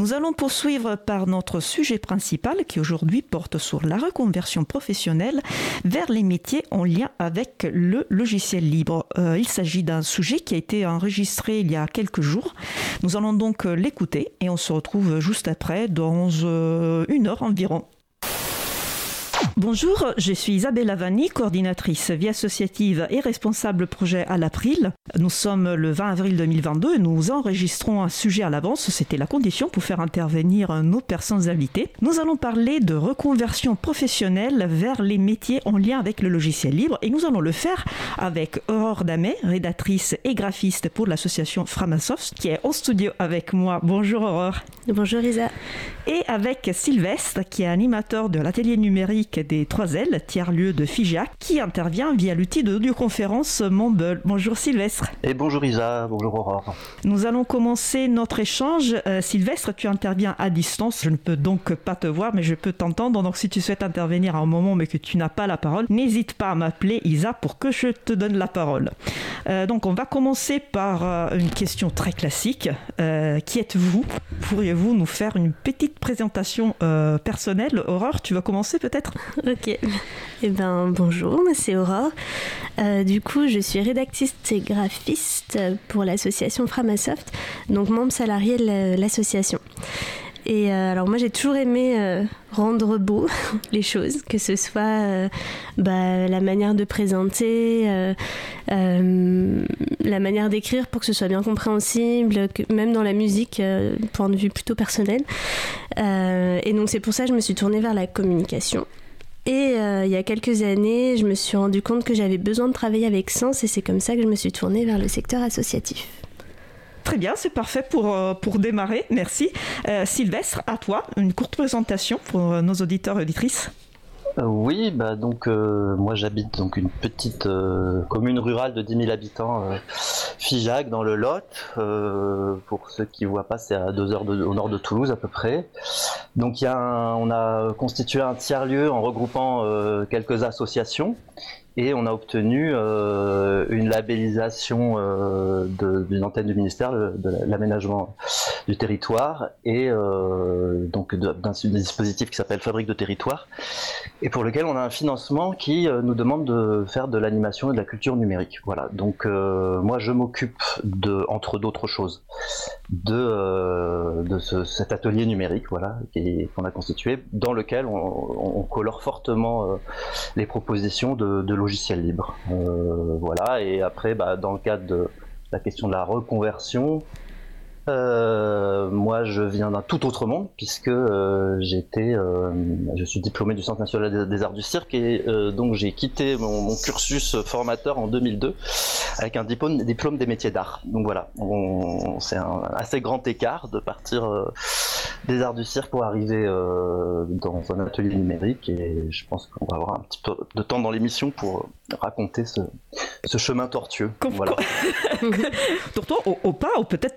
Nous allons poursuivre par notre sujet principal qui aujourd'hui porte sur la reconversion professionnelle vers les métiers en lien avec le logiciel libre. Euh, il s'agit d'un sujet qui a été enregistré il y a quelques jours. Nous allons donc l'écouter et on se retrouve juste après dans euh, une heure environ. Bonjour, je suis Isabelle Lavani, coordinatrice vie associative et responsable projet à l'April. Nous sommes le 20 avril 2022 et nous enregistrons un sujet à l'avance. C'était la condition pour faire intervenir nos personnes invitées. Nous allons parler de reconversion professionnelle vers les métiers en lien avec le logiciel libre et nous allons le faire avec Aurore Damet, rédactrice et graphiste pour l'association Framasoft, qui est en studio avec moi. Bonjour Aurore. Bonjour Isa. Et avec Sylvestre, qui est animateur de l'atelier numérique des 3L, tiers-lieu de Figeac, qui intervient via l'outil d'audioconférence Mumble. Bonjour Sylvestre. Et bonjour Isa, bonjour Aurore. Nous allons commencer notre échange. Euh, Sylvestre, tu interviens à distance. Je ne peux donc pas te voir, mais je peux t'entendre. Donc si tu souhaites intervenir à un moment mais que tu n'as pas la parole, n'hésite pas à m'appeler Isa pour que je te donne la parole. Euh, donc on va commencer par euh, une question très classique. qui êtes-vous? Pourriez-vous nous faire une petite présentation personnelle? Aurore, tu vas commencer peut-être? Ok. Eh ben bonjour, c'est Aurore. Euh, du coup, je suis rédactrice et graphiste pour l'association Framasoft, donc membre salarié de l'association. Et euh, alors moi j'ai toujours aimé euh, rendre beau les choses, que ce soit bah, la manière de présenter, la manière d'écrire pour que ce soit bien compréhensible, même dans la musique, point de vue plutôt personnel. et donc c'est pour ça que je me suis tournée vers la communication. Et euh, il y a quelques années, je me suis rendu compte que j'avais besoin de travailler avec Sens et c'est comme ça que je me suis tournée vers le secteur associatif. Très bien, c'est parfait pour, euh, pour démarrer. Merci. Euh, Sylvestre, à toi, une courte présentation pour nos auditeurs et auditrices. Euh, oui, bah donc euh, moi j'habite donc une petite euh, commune rurale de 10 000 habitants, Figeac dans le Lot. pour ceux qui voient pas, c'est à deux heures au nord de Toulouse à peu près. Donc y a on a constitué un tiers lieu en regroupant quelques associations et on a obtenu euh, une labellisation euh, d'une antenne du ministère de, l'aménagement du territoire et euh, donc d'un dispositif qui s'appelle Fabrique de territoire et pour lequel on a un financement qui nous demande de faire de l'animation et de la culture numérique. Voilà. Donc moi je m'occupe de entre d'autres choses de, de cet atelier numérique voilà qu'on a constitué dans lequel on, colore fortement les propositions de, de logiciel libre. Euh, voilà, et après, bah, dans le cadre de la question de la reconversion, euh, moi, je viens d'un tout autre monde puisque euh, j'étais, euh, je suis diplômé du Centre national des, arts du cirque et donc j'ai quitté mon, cursus formateur en 2002 avec un diplôme, diplôme des métiers d'art. Donc voilà, c'est un assez grand écart de partir des arts du cirque pour arriver dans un atelier numérique et je pense qu'on va avoir un petit peu de temps dans l'émission pour raconter ce, ce chemin tortueux. voilà. tortueux au, pas, ou peut-être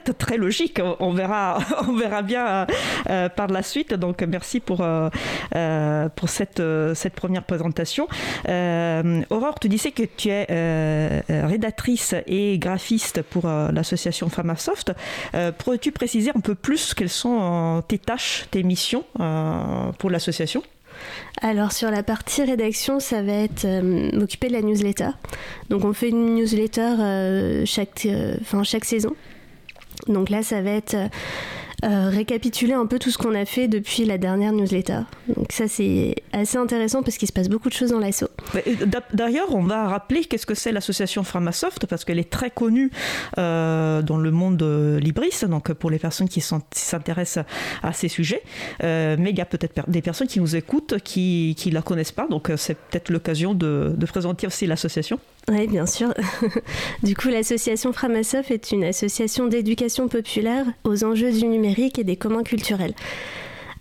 peut-être très logique. On verra, on verra bien euh, par la suite. Donc merci pour, euh, euh, pour cette, cette première présentation. Aurore, tu disais que tu es rédactrice et graphiste pour l'association Framasoft. Pourrais-tu préciser un peu plus quelles sont tes tâches, tes missions pour l'association? Alors sur la partie rédaction, ça va être m'occuper de la newsletter. Donc on fait une newsletter chaque, chaque saison donc là, ça va être euh, récapituler un peu tout ce qu'on a fait depuis la dernière newsletter. Donc ça c'est assez intéressant parce qu'il se passe beaucoup de choses dans l'assaut. D'ailleurs, on va rappeler qu'est-ce que c'est l'association Framasoft parce qu'elle est très connue euh, dans le monde euh, libris, donc pour les personnes qui s'intéressent à ces sujets. mais il y a peut-être des personnes qui nous écoutent qui ne la connaissent pas, donc c'est peut-être l'occasion de présenter aussi l'association. Oui, bien sûr. du coup, l'association Framasoft est une association d'éducation populaire aux enjeux du numérique et des communs culturels.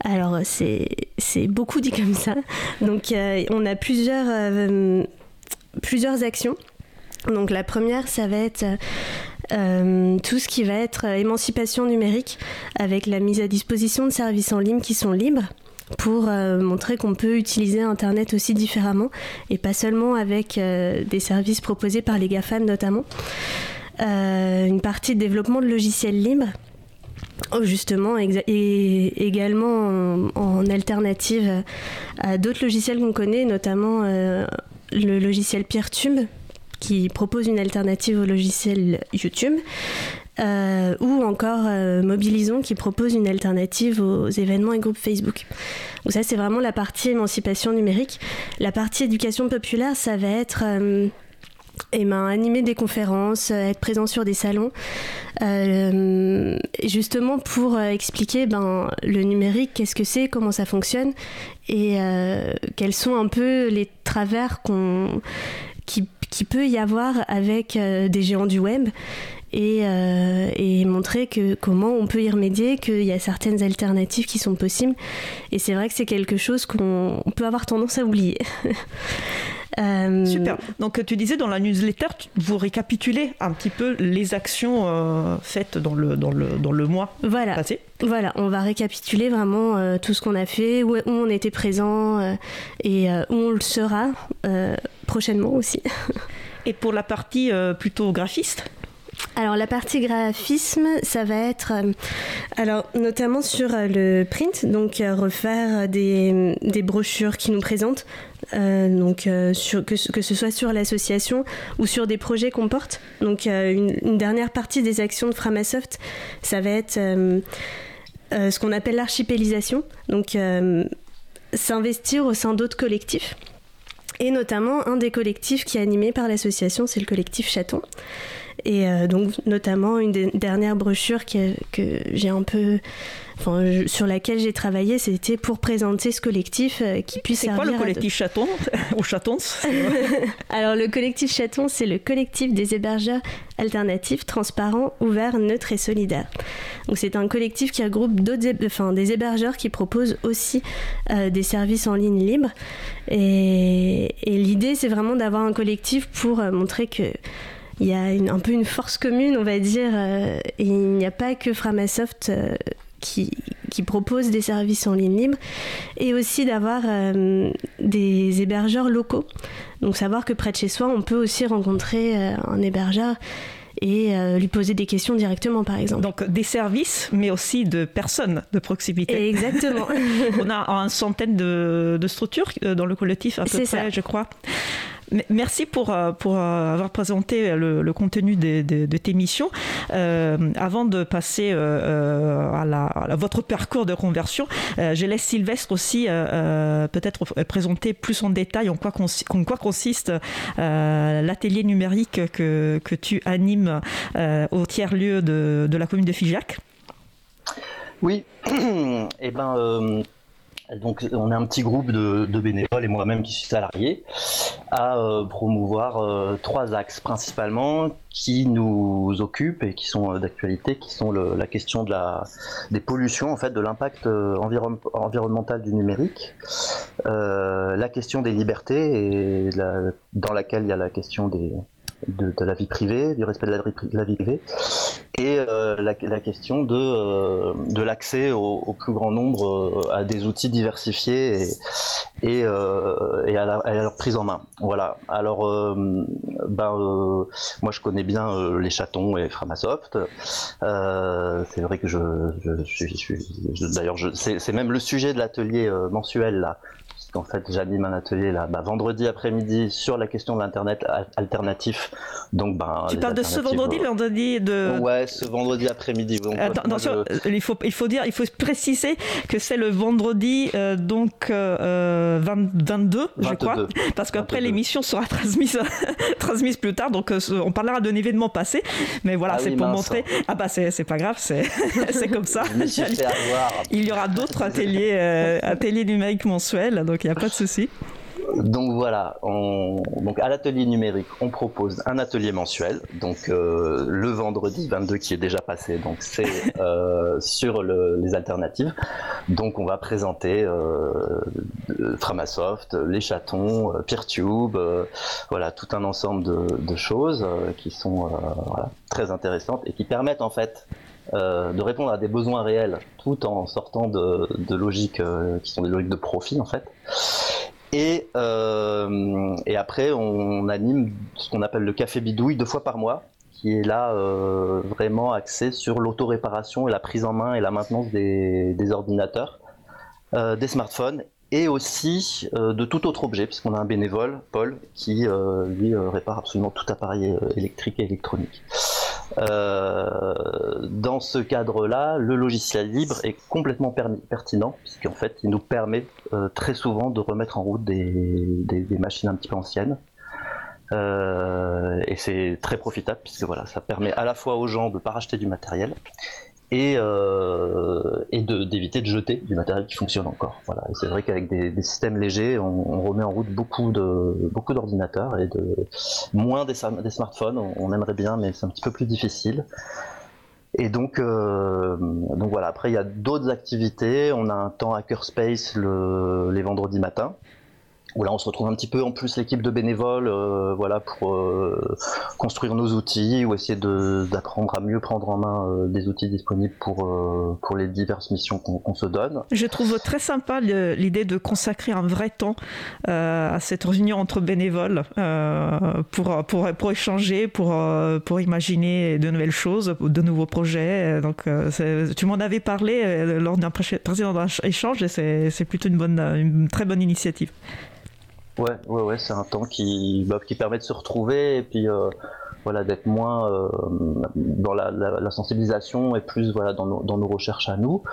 Alors, c'est beaucoup dit comme ça. Donc, euh, on a plusieurs, euh, plusieurs actions. Donc, la première, ça va être euh, tout ce qui va être émancipation numérique avec la mise à disposition de services en ligne qui sont libres pour euh, montrer qu'on peut utiliser Internet aussi différemment et pas seulement avec euh, des services proposés par les GAFAN notamment. Euh, une partie de développement de logiciels libres Oh, justement, et également en, alternative à d'autres logiciels qu'on connaît, notamment le logiciel Peertube, qui propose une alternative au logiciel YouTube, euh, ou encore euh, Mobilisons, qui propose une alternative aux événements et groupes Facebook. Donc ça, c'est vraiment la partie émancipation numérique. La partie éducation populaire, ça va être et ben, animer des conférences, euh, être présent sur des salons, euh, justement pour euh, expliquer ben, le numérique, qu'est-ce que c'est, comment ça fonctionne, et quels sont un peu les travers qu'on, qui, qui, peut y avoir avec des géants du web. Et, et, montrer que comment on peut y remédier, qu'il y a certaines alternatives qui sont possibles. Et c'est vrai que c'est quelque chose qu'on peut avoir tendance à oublier. Euh, Super. Donc tu disais dans la newsletter, vous récapitulez un petit peu les actions euh, faites dans le, dans, le, dans le mois voilà. passé. Voilà, on va récapituler vraiment euh, tout ce qu'on a fait, où, on était présent et où on le sera prochainement aussi. et pour la partie plutôt graphiste alors la partie graphisme, ça va être alors notamment sur le print, donc refaire des, des, brochures qui nous présentent euh, donc euh, que, ce soit sur l'association ou sur des projets qu'on porte. Donc euh, une, dernière partie des actions de Framasoft, ça va être ce qu'on appelle l'archipélisation, donc s'investir au sein d'autres collectifs. Et notamment un des collectifs qui est animé par l'association, c'est le collectif Chaton. Et donc notamment une des dernières brochures que j'ai un peu sur laquelle j'ai travaillé, c'était pour présenter ce collectif euh, qui puisse servir. C'est quoi le collectif Chaton ou Chatons Alors le collectif Chaton, c'est le collectif des hébergeurs alternatifs, transparents, ouverts, neutres et solidaires. Donc c'est un collectif qui regroupe d'autres, enfin, des hébergeurs qui proposent aussi euh, des services en ligne libres. Et, l'idée, c'est vraiment d'avoir un collectif pour euh, montrer que il y a un peu une force commune, on va dire, et il n'y a pas que Framasoft qui, qui proposent des services en ligne libre et aussi d'avoir euh, des hébergeurs locaux. Donc savoir que près de chez soi, on peut aussi rencontrer euh, un hébergeur et euh, lui poser des questions directement, par exemple. Donc des services, mais aussi de personnes de proximité. Exactement. on a une centaine de, de, structures dans le collectif, à peu près, ça. je crois. Merci pour, euh, euh, avoir présenté le, contenu de, tes missions. Euh, avant de passer à, votre parcours de conversion, je laisse Sylvestre aussi peut-être présenter plus en détail en quoi, consiste l'atelier numérique que, tu animes au tiers-lieu de, de, la commune de Figeac. Oui, eh ben, donc on est un petit groupe de, bénévoles et moi-même qui suis salarié à euh, promouvoir euh, trois axes principalement qui nous occupent et qui sont euh, d'actualité, qui sont la question de la, des pollutions, en fait, de l'impact environnemental du numérique, la question des libertés et dans laquelle il y a la question des, de, la vie privée, du respect de la, vie privée, et euh, la, question de, euh, de l'accès au, plus grand nombre euh, à des outils diversifiés et, à, leur prise en main. Voilà. Alors, ben, moi je connais bien les chatons et Framasoft. c'est vrai que je, je, je d'ailleurs, c'est même le sujet de l'atelier mensuel là en fait j'anime un atelier là bah, vendredi après-midi sur la question de l'internet alternatif. Donc ben tu parles de ce vendredi, le vendredi de ouais ce vendredi après-midi. Attention, il faut il faut dire il faut préciser que c'est le vendredi euh, donc 22 euh, je crois. Parce qu'après l'émission sera transmise transmise plus tard. Donc euh, on parlera d'un événement passé. Mais voilà ah c'est pour montrer. Ah bah c'est pas grave c'est c'est comme ça. il y aura d'autres ateliers ateliers numériques mensuels. Donc il n'y pas de souci. Donc voilà, donc à l'atelier numérique, on propose un atelier mensuel, donc euh, le vendredi 22 qui est déjà passé, donc c'est euh, sur les alternatives. Donc on va présenter euh, Framasoft, les chatons, Peertube, voilà tout un ensemble de, choses qui sont très intéressantes et qui permettent en fait de répondre à des besoins réels tout en sortant de, logiques qui sont des logiques de profit en fait. Et, euh, et après, on anime ce qu'on appelle le café bidouille deux fois par mois, qui est là vraiment axé sur l'auto-réparation et la prise en main et la maintenance des ordinateurs, des smartphones et aussi de tout autre objet, puisqu'on a un bénévole, Paul, qui lui répare absolument tout appareil électrique et électronique. Euh, dans ce cadre-là, le logiciel libre est complètement pertinent, puisqu'en fait, il nous permet euh, très souvent de remettre en route des, machines un petit peu anciennes. Euh, et c'est très profitable, puisque voilà, ça permet à la fois aux gens de ne pas racheter du matériel, et, euh, d'éviter de, jeter du matériel qui fonctionne encore. Voilà. C'est vrai qu'avec des, systèmes légers, on, remet en route beaucoup de beaucoup d'ordinateurs et de moins des, smartphones. On, aimerait bien, mais c'est un petit peu plus difficile. Et donc, euh, donc voilà. Après, il y a d'autres activités. On a un temps hackerspace le, les vendredis matins où là on se retrouve un petit peu en plus l'équipe de bénévoles euh, voilà pour euh, construire nos outils ou essayer d'apprendre à mieux prendre en main euh, des outils disponibles pour pour les diverses missions qu'on se donne. Je trouve très sympa l'idée de consacrer un vrai temps à cette réunion entre bénévoles pour, pour pour échanger pour pour imaginer de nouvelles choses de nouveaux projets donc tu m'en avais parlé lors d'un précédent échange et c'est plutôt une bonne une très bonne initiative. Ouais, ouais, ouais, c'est un temps qui, bah, qui permet de se retrouver et puis euh, voilà d'être moins euh, dans la, la, la, sensibilisation et plus voilà dans nos, dans nos recherches à nous.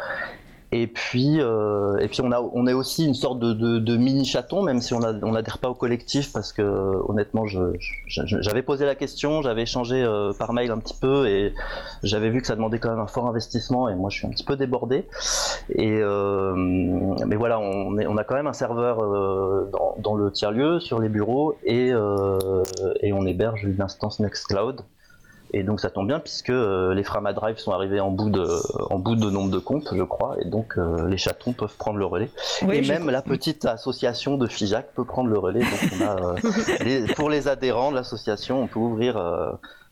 Et puis, euh, et puis on a, on est aussi une sorte de, de, de mini chaton, même si on n'adhère pas au collectif, parce que honnêtement, j'avais posé la question, j'avais échangé euh, par mail un petit peu, et j'avais vu que ça demandait quand même un fort investissement, et moi je suis un petit peu débordé. Et euh, mais voilà, on, est, on a quand même un serveur euh, dans, dans, le tiers lieu sur les bureaux, et, euh, et on héberge une instance Nextcloud. Et donc ça tombe bien puisque euh, les Frama Drive sont arrivés en bout de, en bout de nombre de comptes, je crois, et donc euh, les chatons peuvent prendre le relais. et même la petite association de FIJAC peut prendre le relais. Donc on a, euh, pour les adhérents de l'association, on peut ouvrir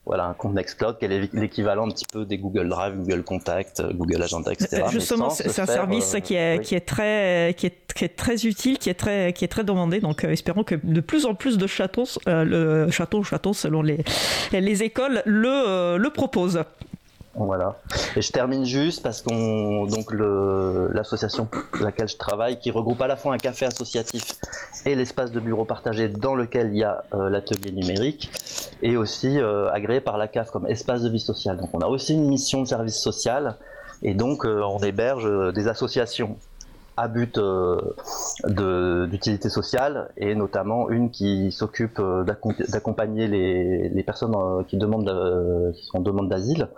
voilà, un compte Nextcloud qui est l'équivalent un petit peu des Google Drive, Google Contact, Google Agenda, etc. Justement, c'est un service qui, est, qui, est très, qui, est, qui est très utile, qui est très, qui est très demandé. Donc, euh, espérons que de plus en plus de chatons, euh, le château, château selon les, les écoles, le, euh, le proposent. Voilà. Et je termine juste parce qu'on donc l'association laquelle je travaille, qui regroupe à la fois un café associatif et l'espace de bureau partagé dans lequel il y a euh, l'atelier numérique, et aussi euh, agréé par la CAF comme espace de vie sociale. Donc on a aussi une mission de service social, et donc euh, on héberge des associations à but euh, d'utilité sociale et notamment une qui s'occupe euh, d'accompagner les, personnes euh, qui demandent qui sont en demande d'asile,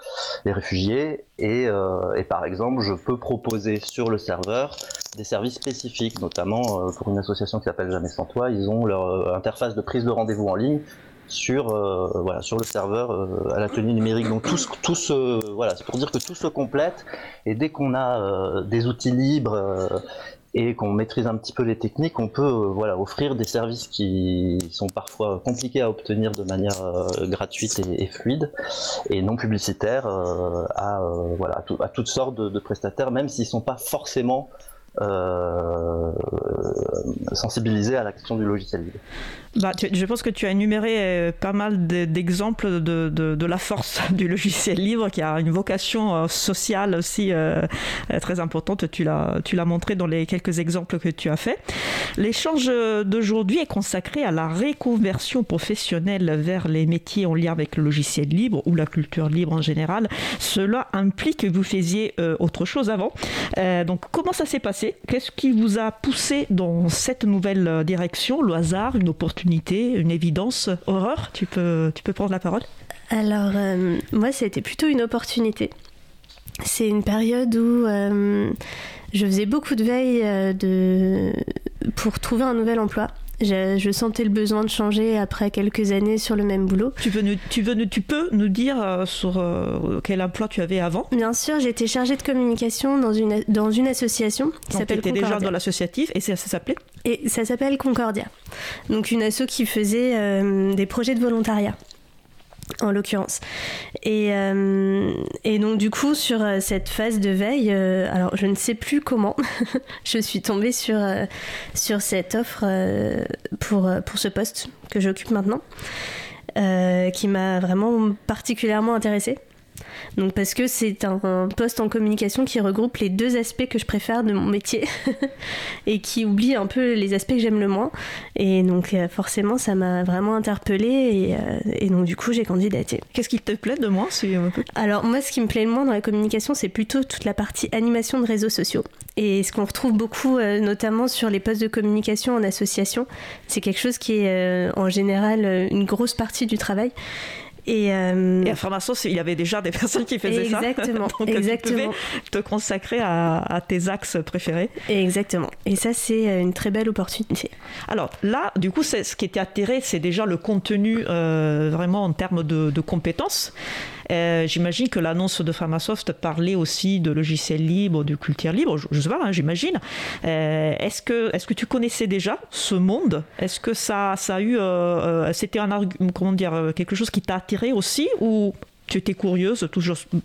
les réfugiés. Et, et, par exemple je peux proposer sur le serveur des services spécifiques, notamment pour une association qui s'appelle Jamais sans toi, ils ont leur interface de prise de rendez-vous en ligne sur euh, voilà sur le serveur euh, à la tenue numérique. Donc tout, tout se voilà, c'est pour dire que tout se complète et dès qu'on a euh, des outils libres et qu'on maîtrise un petit peu les techniques, on peut voilà offrir des services qui sont parfois compliqués à obtenir de manière gratuite et, fluide et non publicitaire à voilà à, toutes sortes de, prestataires, même s'ils sont pas forcément euh, sensibiliser à l'action du logiciel libre. Bah, je pense que tu as énuméré euh, pas mal d'exemples de, de, de, la force du logiciel libre qui a une vocation euh, sociale aussi très importante. Tu l'as montré dans les quelques exemples que tu as fait. L'échange d'aujourd'hui est consacré à la réconversion professionnelle vers les métiers en lien avec le logiciel libre ou la culture libre en général. Cela implique que vous faisiez autre chose avant. donc comment ça s'est passé? Qu'est-ce qui vous a poussé dans cette nouvelle euh, direction Le hasard, une opportunité, une évidence Horreur, tu peux, tu peux prendre la parole? Alors, euh, moi, c'était plutôt une opportunité. C'est une période où euh, je faisais beaucoup de veille de... pour trouver un nouvel emploi. Je, sentais le besoin de changer après quelques années sur le même boulot. Tu, veux tu, veux, tu peux nous dire euh, sur euh, quel emploi tu avais avant? Bien sûr, j'étais chargée de communication dans une, dans une association qui s'appelle Concordia. déjà dans l'associatif et ça, s'appelait? Et ça s'appelle Concordia. Donc une asso qui faisait euh, des projets de volontariat en l'occurrence. Et, euh, et, donc du coup, sur euh, cette phase de veille, euh, alors je ne sais plus comment, je suis tombée sur, sur cette offre pour, pour ce poste que j'occupe maintenant. qui m'a vraiment particulièrement intéressée. Donc parce que c'est un, poste en communication qui regroupe les deux aspects que je préfère de mon métier et qui oublie un peu les aspects que j'aime le moins. Et donc euh, forcément ça m'a vraiment interpellée euh, et, donc du coup j'ai candidaté. Qu'est-ce qui te plaît de moi Alors moi ce qui me plaît le moins dans la communication c'est plutôt toute la partie animation de réseaux sociaux. Et ce qu'on retrouve beaucoup euh, notamment sur les postes de communication en association, c'est quelque chose qui est en général une grosse partie du travail. Et, euh... et, à il y avait déjà des personnes qui faisaient ça. Exactement. Donc exactement. tu pouvais te consacrer à, tes axes préférés. Exactement. Et ça, c'est euh, une très belle opportunité. Alors là, du coup, ce qui était attiré, c'est déjà le contenu euh, vraiment en termes de, de compétences. Euh, j'imagine que l'annonce de Framasoft parlait aussi de logiciels libres, de culture libre, je, ne sais pas, hein, j'imagine. Euh, est-ce que, est que tu connaissais déjà ce monde? Est-ce que ça, ça a eu, euh, c'était un comment dire, quelque chose qui t'a attiré aussi ou tu étais curieuse tout,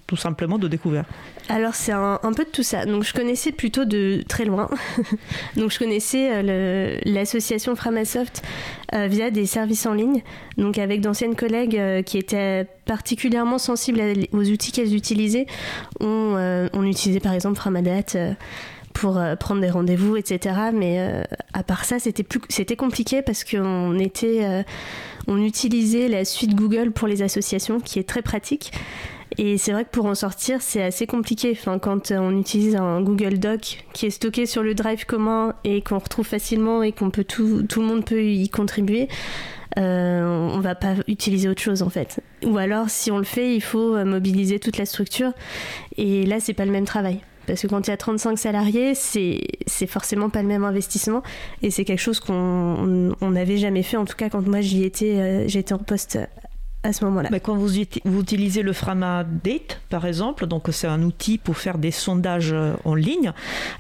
tout simplement de découvrir Alors c'est un, peu de tout ça. Donc je connaissais plutôt de très loin. Donc je connaissais euh, l'association Framasoft euh, via des services en ligne. Donc avec d'anciennes collègues euh, qui étaient particulièrement sensibles aux outils qu'elles utilisaient. On, on, utilisait par exemple Framadat pour prendre des rendez-vous, etc. Mais à part ça, c'était plus, c'était compliqué parce qu'on était on utilisait la suite Google pour les associations, qui est très pratique. Et c'est vrai que pour en sortir, c'est assez compliqué. Quand on utilise un Google Doc qui est stocké sur le drive commun et qu'on retrouve facilement et qu'on peut tout, tout le monde peut y contribuer, euh, on va pas utiliser autre chose en fait. Ou alors, si on le fait, il faut mobiliser toute la structure. Et là, c'est pas le même travail. Parce que quand il y a 35 salariés, c'est, forcément pas le même investissement. Et c'est quelque chose qu'on n'avait jamais fait. En tout cas, quand moi j'y étais, euh, j'étais en poste à ce moment-là. Mais quand vous, vous utilisez le Framadate, par exemple, donc c'est un outil pour faire des sondages euh, en ligne,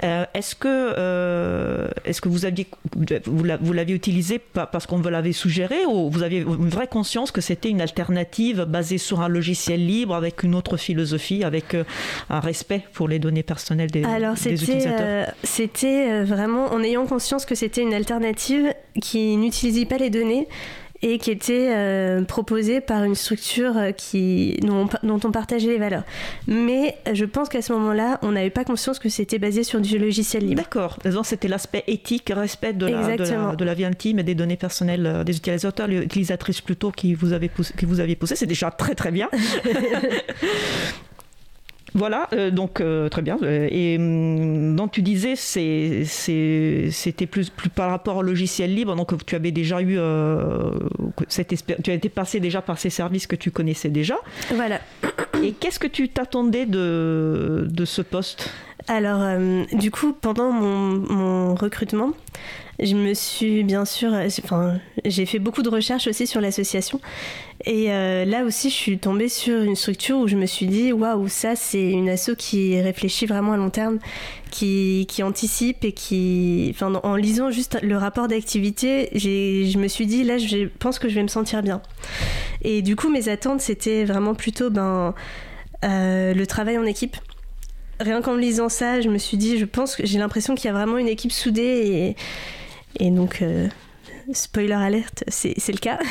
euh, est-ce que, euh, est-ce que vous, aviez, vous l'avez utilisé parce qu'on vous l'avait suggéré ou vous aviez une vraie conscience que c'était une alternative basée sur un logiciel libre avec une autre philosophie, avec un respect pour les données personnelles des, Alors, des utilisateurs? C'était vraiment en ayant conscience que c'était une alternative qui n'utilisait pas les données et qui était euh, proposé par une structure euh, qui, dont, on, partageait les valeurs. Mais je pense qu'à ce moment-là, on n'avait pas conscience que c'était basé sur du logiciel libre. D'accord. C'était l'aspect éthique, respect de la, de la, vie intime et des données personnelles euh, des utilisateurs, les utilisatrices plutôt qui vous avez poussé, qui vous avez poussé. C'est déjà très très bien. Voilà, euh, donc euh, très bien. Euh, et hum, donc tu disais, c'était plus, plus par rapport au logiciel libre, donc tu avais déjà eu, cette tu as été passé déjà par ces services que tu connaissais déjà. Voilà. Et qu'est-ce que tu t'attendais de, de ce poste? Alors, du coup, pendant mon recrutement, je me suis bien sûr, euh, enfin, j'ai fait beaucoup de recherches aussi sur l'association. Et euh, là aussi, je suis tombée sur une structure où je me suis dit, waouh, ça, c'est une asso qui réfléchit vraiment à long terme, qui, qui anticipe et qui, enfin, en lisant juste le rapport d'activité, je me suis dit, là, je pense que je vais me sentir bien. Et du coup, mes attentes, c'était vraiment plutôt ben, euh, le travail en équipe rien qu'en lisant ça, je me suis dit, je pense que j'ai l'impression qu'il y a vraiment une équipe soudée et, et donc, euh, spoiler alerte, c'est le cas.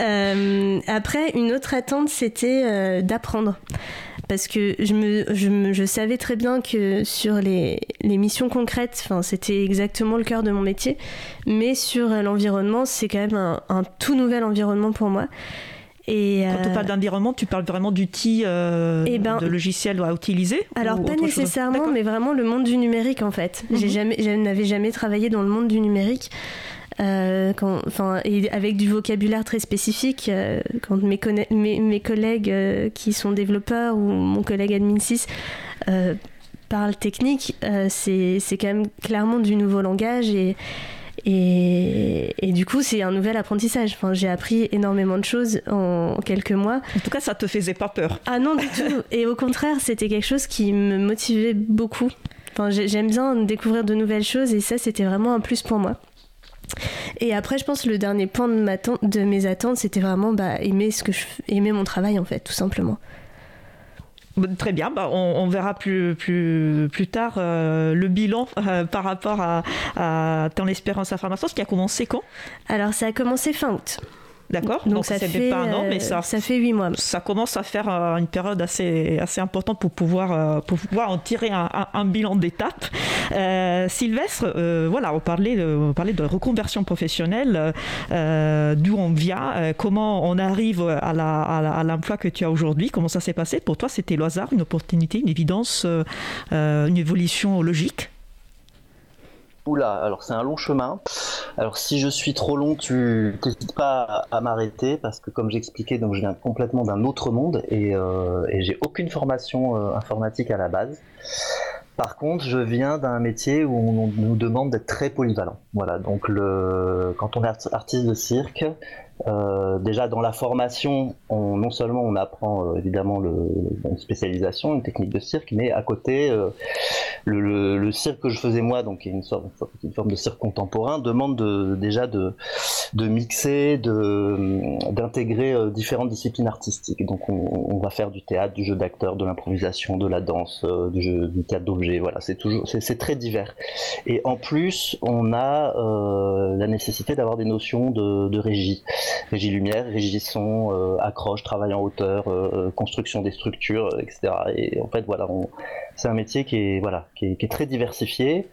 Euh, après, une autre attente, c'était euh, d'apprendre. Parce que je, me, je, je, savais très bien que sur les, les missions concrètes, c'était exactement le cœur de mon métier. Mais sur l'environnement, c'est quand même un, un tout nouvel environnement pour moi. Et Quand tu parles d'environnement, tu parles vraiment d'outils, euh, eh ben, de logiciels à utiliser Alors pas nécessairement, mais vraiment le monde du numérique en fait. Mhm. jamais, je n'avais jamais travaillé dans le monde du numérique. Euh, quand, enfin, et avec du vocabulaire très spécifique. Euh, quand mes, mes, mes collègues euh, qui sont développeurs ou mon collègue admin 6 parlent technique, c'est quand même clairement du nouveau langage et et, du coup, c'est un nouvel apprentissage. Enfin, j'ai appris énormément de choses en quelques mois. En tout cas, ça te faisait pas peur. Ah non, du tout. Et au contraire, c'était quelque chose qui me motivait beaucoup. Enfin, j'aime bien découvrir de nouvelles choses et ça, c'était vraiment un plus pour moi. Et après, je pense que le dernier point de, ma de mes attentes, c'était vraiment bah, aimer, ce que je, aimer mon travail, en fait, tout simplement. Très bien, bah, on, verra plus, tard euh, le bilan euh, par rapport à, à ton espérance à ce qui a commencé quand? Alors ça a commencé fin août. D'accord. Donc, ça, fait pas un an, mais ça, ça fait huit mois. Ça commence à faire une période assez, assez importante pour pouvoir, pour pouvoir en tirer un, bilan d'étape. Sylvestre, voilà, on parlait, de, on parlait de reconversion professionnelle, d'où on vient, comment on arrive à l'emploi que tu as aujourd'hui, comment ça s'est passé? Pour toi, c'était le hasard, une opportunité, une évidence, une évolution logique? Oula, alors c'est un long chemin. Alors si je suis trop long, tu n'hésites pas à, m'arrêter parce que comme j'expliquais, donc je viens complètement d'un autre monde et, euh, j'ai aucune formation euh, informatique à la base. Par contre, je viens d'un métier où on nous demande d'être très polyvalent. Voilà, donc le, quand on est artiste de cirque, euh, déjà dans la formation, on, non seulement on apprend euh, évidemment le, une spécialisation, une technique de cirque, mais à côté, euh, le, le, cirque que je faisais moi, donc une, sorte, une forme de cirque contemporain, demande de, déjà de, de mixer, d'intégrer différentes disciplines artistiques. Donc on, on, va faire du théâtre, du jeu d'acteur, de l'improvisation, de la danse, du, jeu, du théâtre d'objets. Voilà, c'est toujours, c'est très divers. Et en plus, on a la nécessité d'avoir des notions de, de régie régie lumière, régie son, euh, accroche, travail en hauteur, euh, euh, construction des structures, etc. Et en fait, voilà, c'est un métier qui est voilà, qui est, très diversifié.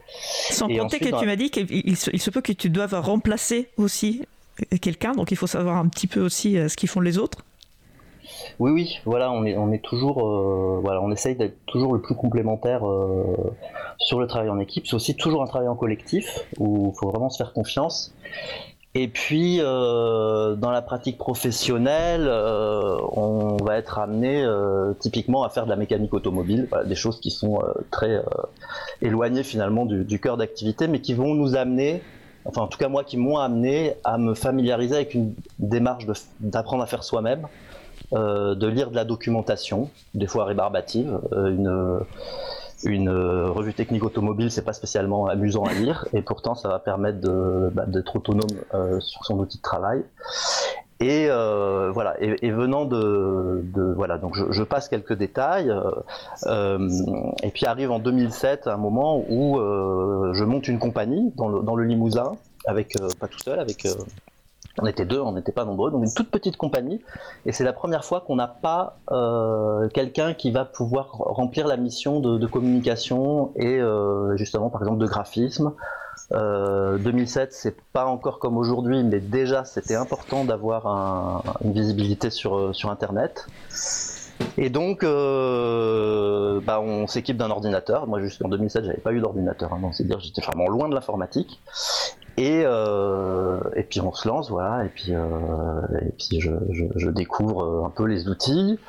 Sans compter que tu m'as dit qu'il se, il se peut que tu doives remplacer aussi quelqu'un, donc il faut savoir un petit peu aussi ce qu'ils font les autres. Oui, oui, voilà, on est, on est toujours, voilà, on essaye d'être toujours le plus complémentaire sur le travail en équipe. C'est aussi toujours un travail en collectif où il faut vraiment se faire confiance. Et puis, euh, dans la pratique professionnelle, euh, on va être amené euh, typiquement à faire de la mécanique automobile, des choses qui sont très éloignées finalement du, du cœur d'activité, mais qui vont nous amener, enfin en tout cas moi, qui m'ont amené à me familiariser avec une démarche d'apprendre à faire soi-même, de lire de la documentation, des fois rébarbative, une une euh, revue technique automobile, c'est pas spécialement amusant à lire, et pourtant ça va permettre bah, d'être autonome euh, sur son outil de travail. Et euh, voilà. Et, venant de, voilà, donc je, passe quelques détails. et puis arrive en 2007 un moment où je monte une compagnie dans le, dans le Limousin, avec pas tout seul, avec on était deux, on n'était pas nombreux, donc une toute petite compagnie. Et c'est la première fois qu'on n'a pas euh, quelqu'un qui va pouvoir remplir la mission de, communication et euh, justement, par exemple, de graphisme. 2007, euh, c'est pas encore comme aujourd'hui, mais déjà c'était important d'avoir une visibilité sur, sur Internet. Et donc, bah, on s'équipe d'un ordinateur. Moi, jusqu'en 2007, j'avais pas eu d'ordinateur. Hein, c'est dire, j'étais vraiment loin de l'informatique. Et, euh, et puis on se lance, voilà, et puis, euh, et puis je, je, je, découvre euh, un peu les outils.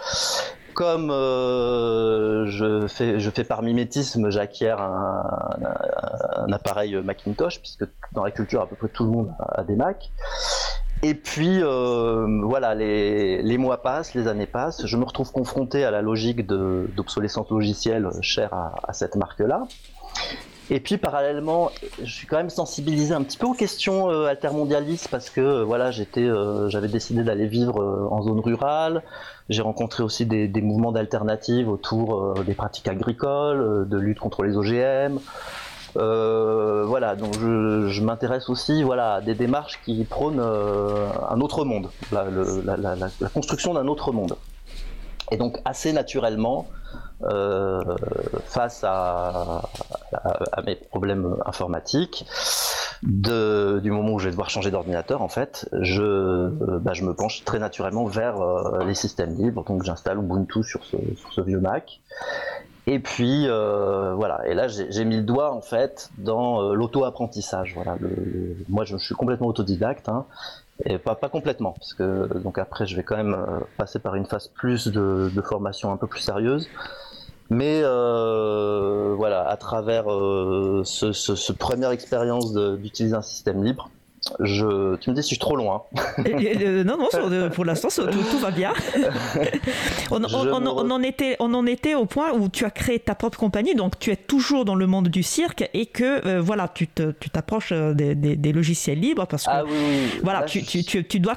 Comme euh, je, fais, je fais par mimétisme, j'acquiers un, un, un, appareil Macintosh, puisque dans la culture, à peu près tout le monde a, des Mac. Et puis euh, voilà, les, les, mois passent, les années passent, je me retrouve confronté à la logique d'obsolescence logicielle chère à, à cette marque-là. Et puis parallèlement, je suis quand même sensibilisé un petit peu aux questions euh, altermondialistes parce que euh, voilà, j'étais, euh, j'avais décidé d'aller vivre en zone rurale. J'ai rencontré aussi des, mouvements d'alternatives autour des pratiques agricoles, de lutte contre les OGM. voilà, donc je, m'intéresse aussi voilà, à des démarches qui prônent un autre monde, la construction d'un autre monde. Et donc assez naturellement, euh, face à, mes problèmes informatiques, du moment où je vais devoir changer d'ordinateur, en fait, je, euh, bah, me penche très naturellement vers euh, les systèmes libres. Donc j'installe Ubuntu sur ce, vieux Mac. Et puis voilà, et là j'ai mis le doigt en fait dans l'auto-apprentissage. Moi je, suis complètement autodidacte, hein, et pas, complètement, parce que donc après je vais quand même passer par une phase plus de formation un peu plus sérieuse. Mais euh, voilà, à travers euh, ce, ce, ce, première expérience d'utiliser un système libre, je, tu me dis si je suis trop loin. Euh, non, non, pour l'instant, tout, va bien. on, en était, on en était au point où tu as créé ta propre compagnie, donc tu es toujours dans le monde du cirque et que euh, voilà, tu t'approches euh, des, des, logiciels libres parce que ah, oui, voilà, tu, tu, tu, dois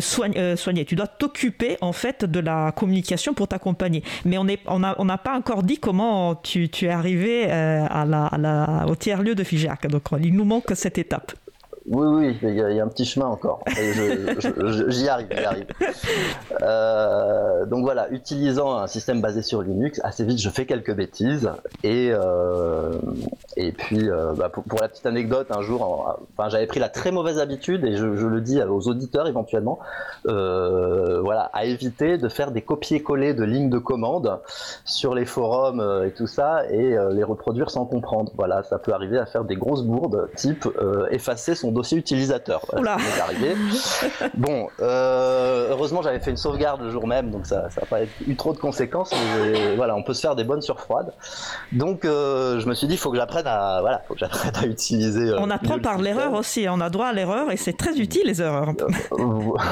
soigner, soigner, tu dois t'occuper en fait de la communication pour ta compagnie. Mais on n'a on on pas encore dit comment tu, es arrivé à la, à la, au tiers-lieu de Figeac, donc il nous manque cette étape. Oui, oui, il y, a, un petit chemin encore. J'y arrive, j'y arrive. Euh, donc voilà, utilisant un système basé sur Linux, assez vite je fais quelques bêtises. Et, euh, et puis, euh, bah, pour, la petite anecdote, un jour, enfin, j'avais pris la très mauvaise habitude, et je, le dis aux auditeurs éventuellement, voilà, à éviter de faire des copier-coller de lignes de commande sur les forums et tout ça, et les reproduire sans comprendre. Voilà, ça peut arriver à faire des grosses bourdes, type effacer son dossier utilisateur. arrivé. bon, euh, heureusement j'avais fait une sauvegarde le jour même, donc ça n'a pas eu trop de conséquences. Mais voilà, on peut se faire des bonnes surfroides. Donc euh, je me suis dit, il faut que j'apprenne à, voilà, faut que j'apprenne à utiliser. Euh, on apprend par l'erreur aussi. On a droit à l'erreur et c'est très utile les erreurs.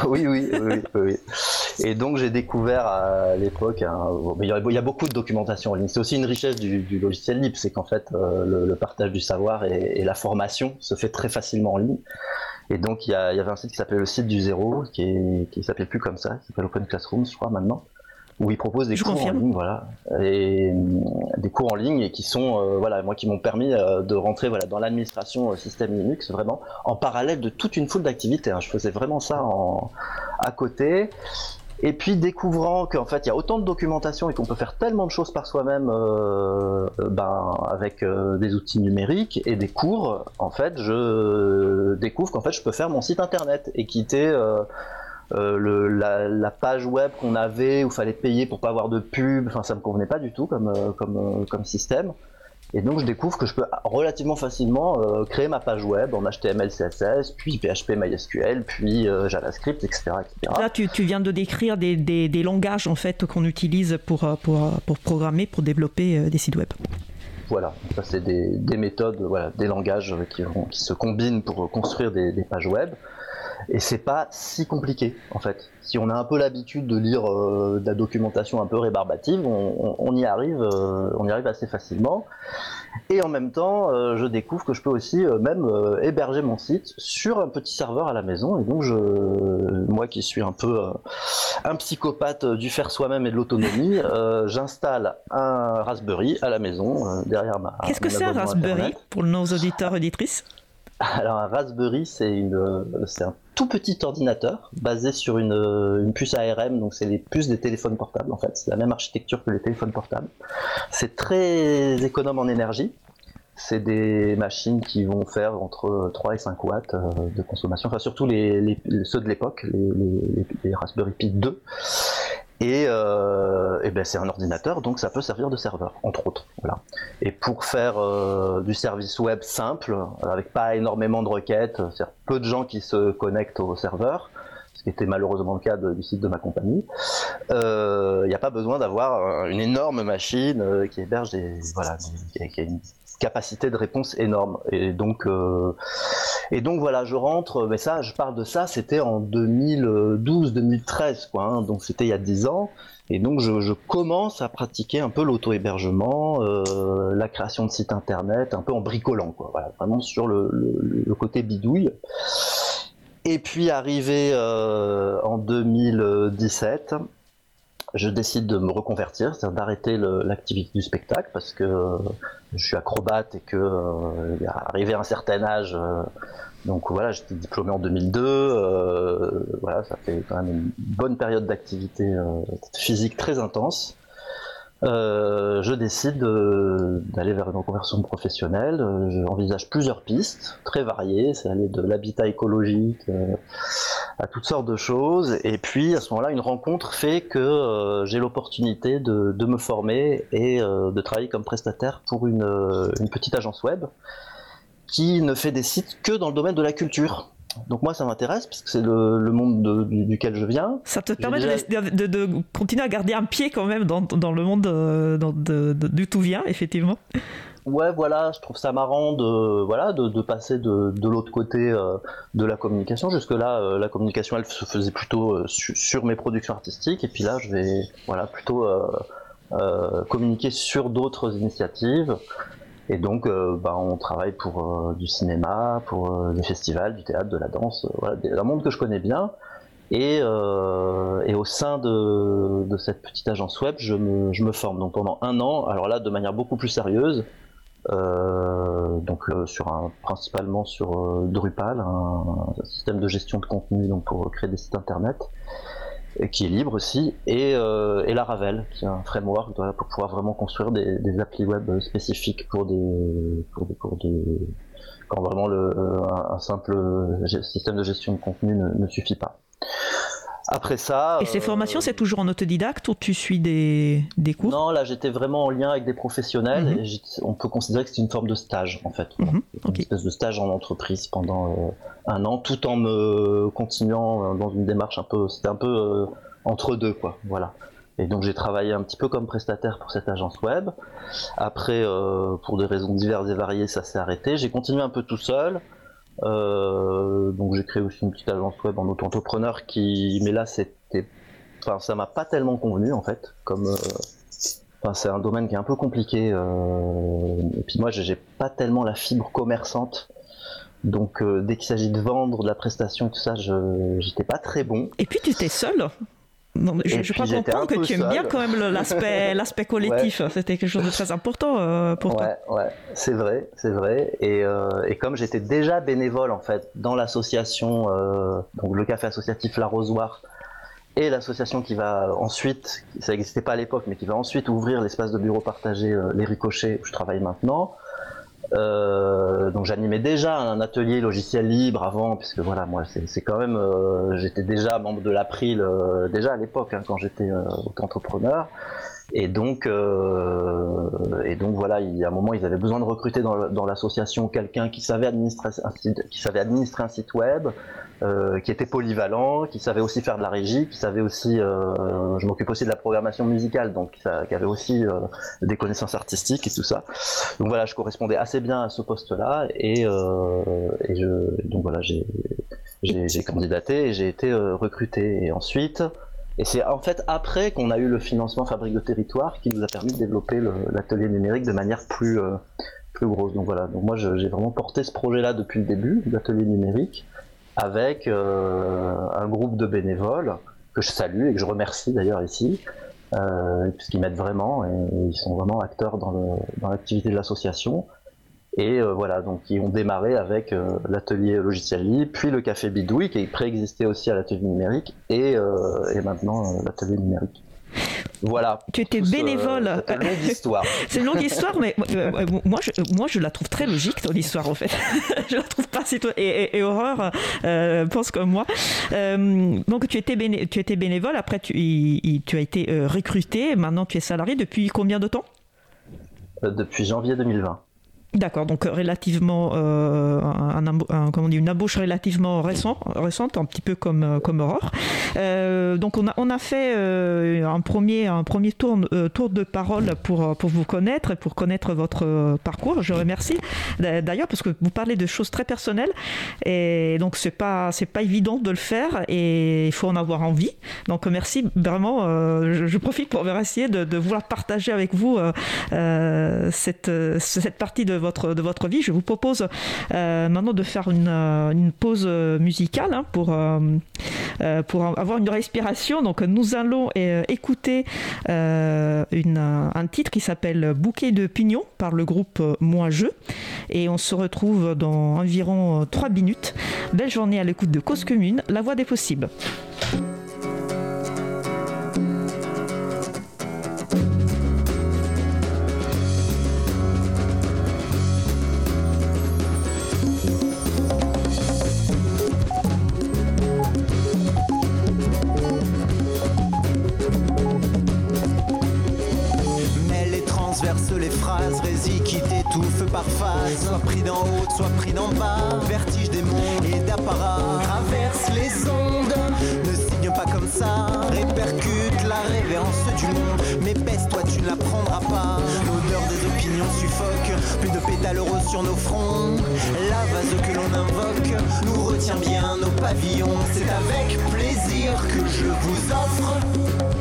oui, oui, oui, oui, Et donc j'ai découvert à l'époque, il, y a beaucoup de documentation en ligne. C'est aussi une richesse du, logiciel libre, c'est qu'en fait le, partage du savoir et, et la formation se fait très facilement en ligne. Et donc il y, avait un site qui s'appelait le site du zéro, qui, est, qui s'appelait plus comme ça, qui s'appelle Open Classroom, je crois maintenant, où ils proposent des cours en ligne, voilà, et des cours en ligne et qui sont, euh, voilà, moi qui m'ont permis euh, de rentrer, voilà, dans l'administration euh, système Linux, vraiment en parallèle de toute une foule d'activités. Hein. Je faisais vraiment ça en, à côté. Et puis découvrant qu'en fait il y a autant de documentation et qu'on peut faire tellement de choses par soi-même euh, ben, avec euh, des outils numériques et des cours, en fait je découvre qu'en fait je peux faire mon site internet et quitter euh, le, la, la, page web qu'on avait où fallait payer pour pas avoir de pub, enfin ça me convenait pas du tout comme, comme, comme système. Et donc je découvre que je peux relativement facilement euh, créer ma page web en HTML, CSS, puis PHP, MySQL, puis euh, JavaScript, etc., Là, tu, tu, viens de décrire des, des, des langages en fait qu'on utilise pour, euh, pour, pour, programmer, pour développer des sites web. Voilà, ça c'est des, des, méthodes, voilà, des langages qui, qui, se combinent pour construire des pages web et c'est pas si compliqué en fait. Si on a un peu l'habitude de lire euh, de la documentation un peu rébarbative, on, y arrive, euh, on y arrive assez facilement. Et en même temps, euh, je découvre que je peux aussi même héberger mon site sur un petit serveur à la maison. Et donc, je, moi qui suis un peu un psychopathe du faire soi-même et de l'autonomie, j'installe un Raspberry à la maison derrière ma. Qu'est-ce que c'est un Raspberry pour nos auditeurs auditrices? Alors un Raspberry, c'est un tout petit ordinateur basé sur une, puce ARM, donc c'est les puces des téléphones portables en fait. C'est la même architecture que les téléphones portables. C'est très économe en énergie. C'est des machines qui vont faire entre 3 et 5 watts euh, de consommation, enfin surtout les, ceux de l'époque, les, les, Raspberry Pi 2. Et, euh, et ben c'est un ordinateur, donc ça peut servir de serveur, entre autres. Voilà. Et pour faire euh, du service web simple, avec pas énormément de requêtes, c'est-à-dire peu de gens qui se connectent au serveur, ce qui était malheureusement le cas du site de ma compagnie, euh, il n'y a pas besoin d'avoir une énorme machine euh, qui héberge des, voilà, qui a une capacité de réponse énorme. Et donc, euh, et donc voilà, je rentre, mais ça, je parle de ça, c'était en 2012-2013, quoi. Hein, donc c'était il y a 10 ans. Et donc je, commence à pratiquer un peu l'auto-hébergement, euh, la création de sites internet, un peu en bricolant, quoi. Voilà, vraiment sur le, le, côté bidouille. Et puis arrivé euh, en 2017, je décide de me reconvertir, c'est-à-dire d'arrêter l'activité du spectacle parce que euh, je suis acrobate et que euh, à un certain âge, euh, donc voilà, j'étais diplômé en 2002, voilà, ça fait quand même une bonne période d'activité physique très intense. Euh, je décide d'aller vers une reconversion professionnelle. Euh, j'envisage plusieurs pistes très variées. C'est aller de l'habitat écologique euh, à toutes sortes de choses. Et puis à ce moment-là, une rencontre fait que j'ai l'opportunité de, de, me former et de travailler comme prestataire pour une, une petite agence web qui ne fait des sites que dans le domaine de la culture. Donc moi, ça m'intéresse parce que c'est le, monde duquel je viens. Ça te permet de, continuer à garder un pied quand même dans, le monde euh, du tout vient, effectivement. Ouais, voilà, je trouve ça marrant de voilà de, passer de, l'autre côté euh, de la communication. Jusque là, euh, la communication, elle se faisait plutôt sur mes productions artistiques, et puis là, je vais voilà plutôt communiquer sur d'autres initiatives. Et donc, euh, bah, on travaille pour euh, du cinéma, pour euh, des festivals, du théâtre, de la danse, voilà, un monde que je connais bien. Et, et au sein de, de, cette petite agence web, je me, je me, forme. Donc pendant un an, alors là, de manière beaucoup plus sérieuse, donc sur un, principalement sur Drupal, un, système de gestion de contenu donc pour créer des sites internet qui est libre aussi, et, et Laravel, qui est un framework pour pouvoir vraiment construire des, des applis web spécifiques pour des, pour des, pour des quand vraiment le, un, simple système de gestion de contenu ne suffit pas. Après ça. Et ces formations, c'est toujours en autodidacte ou tu suis des, des cours Non, là j'étais vraiment en lien avec des professionnels mhm. et on peut considérer que c'est une forme de stage en fait. Mhm, une espèce de stage en entreprise pendant euh, un an tout en me continuant euh, dans une démarche un peu. C'était un peu euh, entre deux quoi. Voilà. Et donc j'ai travaillé un petit peu comme prestataire pour cette agence web. Après, pour des raisons diverses et variées, ça s'est arrêté. J'ai continué un peu tout seul. Euh, donc j'ai créé aussi une petite agence web en auto-entrepreneur qui, mais là c'était, enfin ça m'a pas tellement convenu en fait, comme, euh, enfin c'est un domaine qui est un peu compliqué. Euh, et puis moi j'ai pas tellement la fibre commerçante. Donc dès qu'il s'agit de vendre, de la prestation, tout ça, je j'étais pas très bon. Et puis tu étais seul je, je crois comprendre que tu aimes bien quand même l'aspect, l'aspect collectif. C'était quelque chose de très important euh, pour toi. Ouais, c'est vrai, c'est vrai. Et, euh, et comme j'étais déjà bénévole en fait dans l'association, euh, donc le café associatif L'Arrosoir, et l'association qui va ensuite, ça n'existait pas à l'époque, mais qui va ensuite ouvrir l'espace de bureau partagé Les Ricochets où je travaille maintenant. Euh, donc j'animais déjà un atelier logiciel libre avant, puisque voilà, moi c'est quand même, euh, j'étais déjà membre de l'April euh, déjà à l'époque hein, quand j'étais auto-entrepreneur. Et donc, et donc voilà, il y a un moment, ils avaient besoin de recruter dans, l'association quelqu'un qui savait administrer qui savait administrer un site web, euh, qui était polyvalent, qui savait aussi faire de la régie, qui savait aussi, euh, je m'occupe aussi de la programmation musicale, donc qui avait aussi euh, des connaissances artistiques et tout ça. Donc voilà, je correspondais assez bien à ce poste-là et, et je, donc voilà, j'ai candidaté et j'ai été recruté. Et ensuite, et c'est en fait après qu'on a eu le financement Fabrique de Territoire qui nous a permis de développer l'atelier numérique de manière plus plus grosse. Donc voilà, donc moi j'ai vraiment porté ce projet-là depuis le début, l'atelier numérique avec euh, un groupe de bénévoles que je salue et que je remercie d'ailleurs ici, euh, puisqu'ils m'aident vraiment et, ils sont vraiment acteurs dans l'activité de l'association. Et euh, voilà, donc ils ont démarré avec euh, l'atelier logiciel libre, puis le café Bidouille qui préexistait aussi à l'atelier numérique et, et maintenant l'atelier numérique. Voilà. Tu étais bénévole. c'est une longue histoire. c'est une longue histoire, mais euh, moi, je, moi, je la trouve très logique, ton histoire, en fait. je la trouve pas si toi. Et, et, Aurore euh, pense comme moi. Euh, donc, tu étais, tu étais bénévole, après, tu, tu as été recruté, maintenant, tu es salarié. Depuis combien de temps? Depuis janvier 2020. D'accord, donc relativement, euh, un, comment une embauche relativement récent, récente, un petit peu comme, euh, comme Aurore. Euh, donc on a, on a fait un premier, un premier tour, tour de parole pour, pour vous connaître et pour connaître votre parcours. Je remercie d'ailleurs parce que vous parlez de choses très personnelles et donc c'est pas, pas évident de le faire et il faut en avoir envie. Donc merci vraiment, je, profite pour remercier de, de vouloir partager avec vous cette, cette partie de votre, de votre vie. Je vous propose euh, maintenant de faire une, euh, pause musicale hein, pour, euh, pour avoir une respiration. Donc nous allons écouter un titre qui s'appelle Bouquet de pignon par le groupe Moi Je. Et on se retrouve dans environ 3 minutes. Belle journée à l'écoute de Cause Commune, la voix des possibles. Sur nos fronts. La vase que l'on invoque nous retient bien nos pavillons. C'est avec plaisir que je vous offre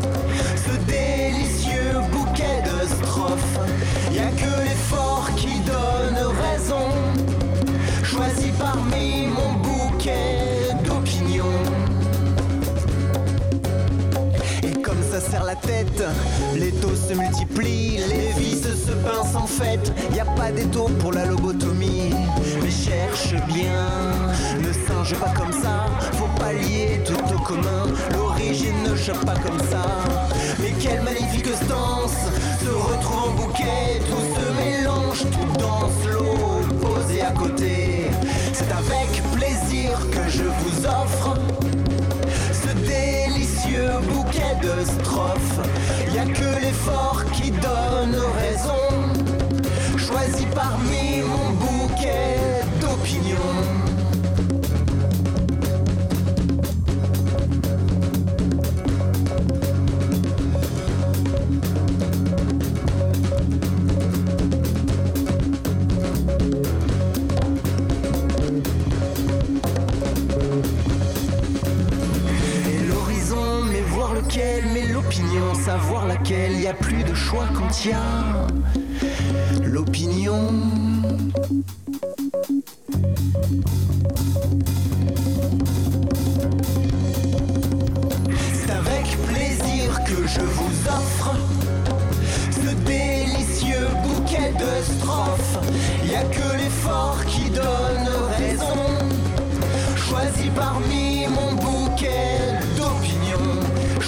Les taux se multiplient, les vis se pincent en fait. Y a pas d'étau pour la lobotomie. Mais cherche bien, ne singe pas comme ça. Faut pas lier tout au commun. L'origine ne choque pas comme ça. Mais quelle magnifique stance se retrouve en bouquet. Tout se mélange, tout danse l'eau posée à côté. C'est avec plaisir que je vous offre de strophes. Y a que l'effort qui donne raison. Choisi parmi mon bouquet d'opinions. Mais l'opinion, savoir laquelle, y a plus de choix quand y a l'opinion. C'est avec plaisir que je vous offre ce délicieux bouquet de strophes. Y a que l'effort qui donne raison. Choisi parmi mon d'opinions.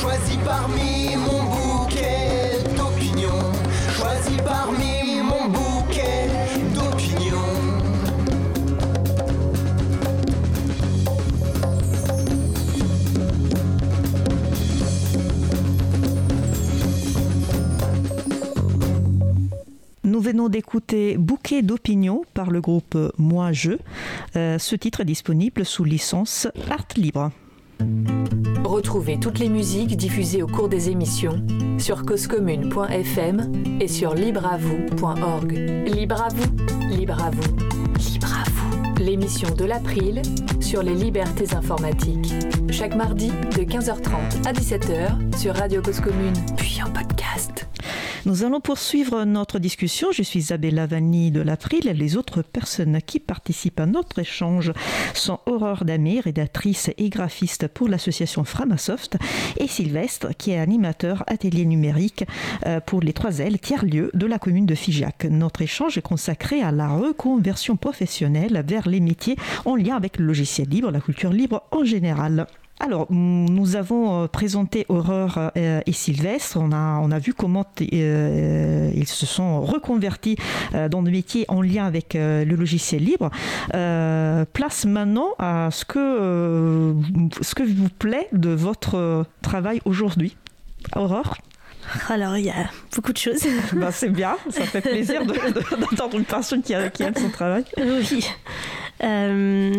Choisi parmi mon bouquet d'opinions. Choisi parmi mon bouquet d'opinions. Nous venons d'écouter Bouquet d'opinion par le groupe Moi Je. Euh, ce titre est disponible sous licence Art Libre. Retrouvez toutes les musiques diffusées au cours des émissions sur causecommune.fm et sur libreavoue.org. Libre à vous, libre à vous, libre à. L'émission de l'April sur les libertés informatiques. Chaque mardi de 15h30 à 17h sur Radio Cause Commune, puis en podcast. Nous allons poursuivre notre discussion. Je suis Isabella Vanni de l'April. Les autres personnes qui participent à notre échange sont Aurore Damé, rédactrice et graphiste pour l'association Framasoft, et Sylvestre, qui est animateur atelier numérique euh, pour les trois L, tiers-lieu de la commune de Figeac. Notre échange est consacré à la reconversion professionnelle vers les métiers en lien avec le logiciel libre, la culture libre en général. Alors, nous avons euh, présenté Aurore euh, et Sylvestre. On a, on a vu comment euh, ils se sont reconvertis dans des métiers en lien avec le logiciel libre. Place maintenant à ce que, ce que vous plaît de votre travail aujourd'hui. Aurore? Alors, il y a beaucoup de choses. Ben, C'est bien, ça fait plaisir de- de- d'entendre une personne qui, a- qui aime son travail. oui. Euh,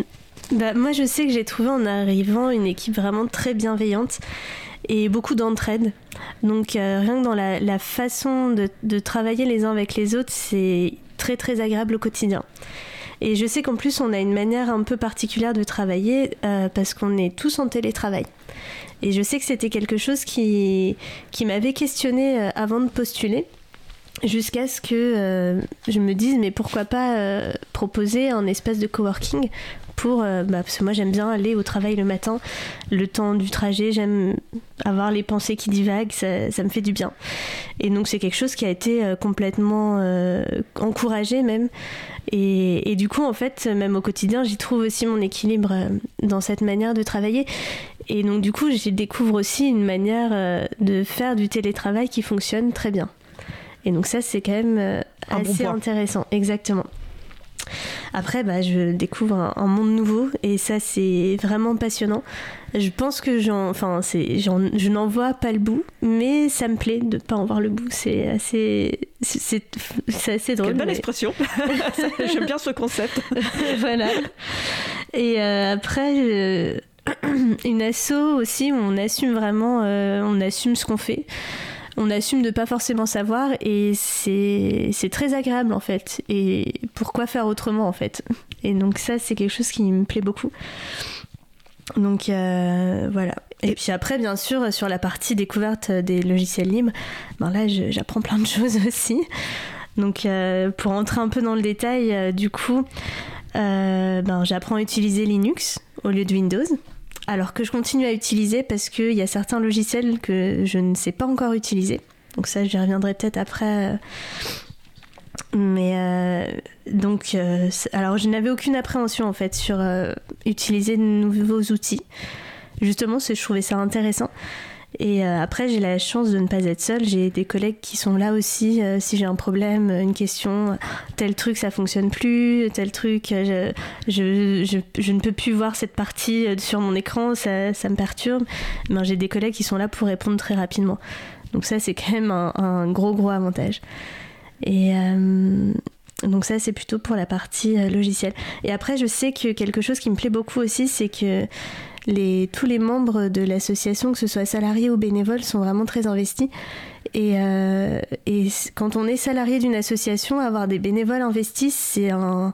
bah, moi, je sais que j'ai trouvé en arrivant une équipe vraiment très bienveillante et beaucoup d'entraide. Donc, euh, rien que dans la, la façon de, de travailler les uns avec les autres, c'est très très agréable au quotidien. Et je sais qu'en plus, on a une manière un peu particulière de travailler euh, parce qu'on est tous en télétravail. Et je sais que c'était quelque chose qui, qui m'avait questionné euh, avant de postuler jusqu'à ce que euh, je me dise mais pourquoi pas proposer un espace de coworking pour bah, parce que moi j'aime bien aller au travail le matin le temps du trajet j'aime avoir les pensées qui divaguent ça, ça me fait du bien et donc c'est quelque chose qui a été complètement encouragé même et, et du coup en fait même au quotidien j'y trouve aussi mon équilibre euh, dans cette manière de travailler. Et donc du coup j'y découvre aussi une manière euh, de faire du télétravail qui fonctionne très bien. Et donc ça, c'est quand même euh, bon assez intéressant, exactement. Après, bah, je découvre un, un monde nouveau et ça, c'est vraiment passionnant. Je pense que j'en, enfin, c'est, j'en- je n'en vois pas le bout, mais ça me plaît de ne pas en voir le bout. C'est assez, c'est, assez drôle. Quelle belle mais- expression J'aime bien ce concept. voilà. Et euh, après, euh, une asso aussi où on assume vraiment, euh, on assume ce qu'on fait. On assume de pas forcément savoir et c'est très agréable en fait. Et pourquoi faire autrement en fait? Et donc ça, c'est quelque chose qui me plaît beaucoup. Donc euh, voilà. Et puis après, bien sûr, sur la partie découverte des logiciels libres, ben là, j'apprends plein de choses aussi. Donc euh, pour entrer un peu dans le détail, euh, du coup, ben, j'apprends à utiliser Linux au lieu de Windows. Alors que je continue à utiliser parce qu'il y a certains logiciels que je ne sais pas encore utiliser. Donc ça, j'y reviendrai peut-être après. Mais donc, alors je n'avais aucune appréhension en fait sur utiliser de nouveaux outils. Justement, je trouvais ça intéressant. Et euh, après, j'ai la chance de ne pas être seule. J'ai des collègues qui sont là aussi. Euh, si j'ai un problème, une question, tel truc ça fonctionne plus, tel truc, euh, je, je, je, ne peux plus voir cette partie sur mon écran, ça, ça me perturbe. Mais j'ai des collègues qui sont là pour répondre très rapidement. Donc ça, c'est quand même un, gros gros avantage. Et donc ça, c'est plutôt pour la partie logicielle. Et après, je sais que quelque chose qui me plaît beaucoup aussi, c'est que tous les membres de l'association, que ce soit salariés ou bénévoles, sont vraiment très investis. Et, euh, quand on est salarié d'une association, avoir des bénévoles investis, c'est un,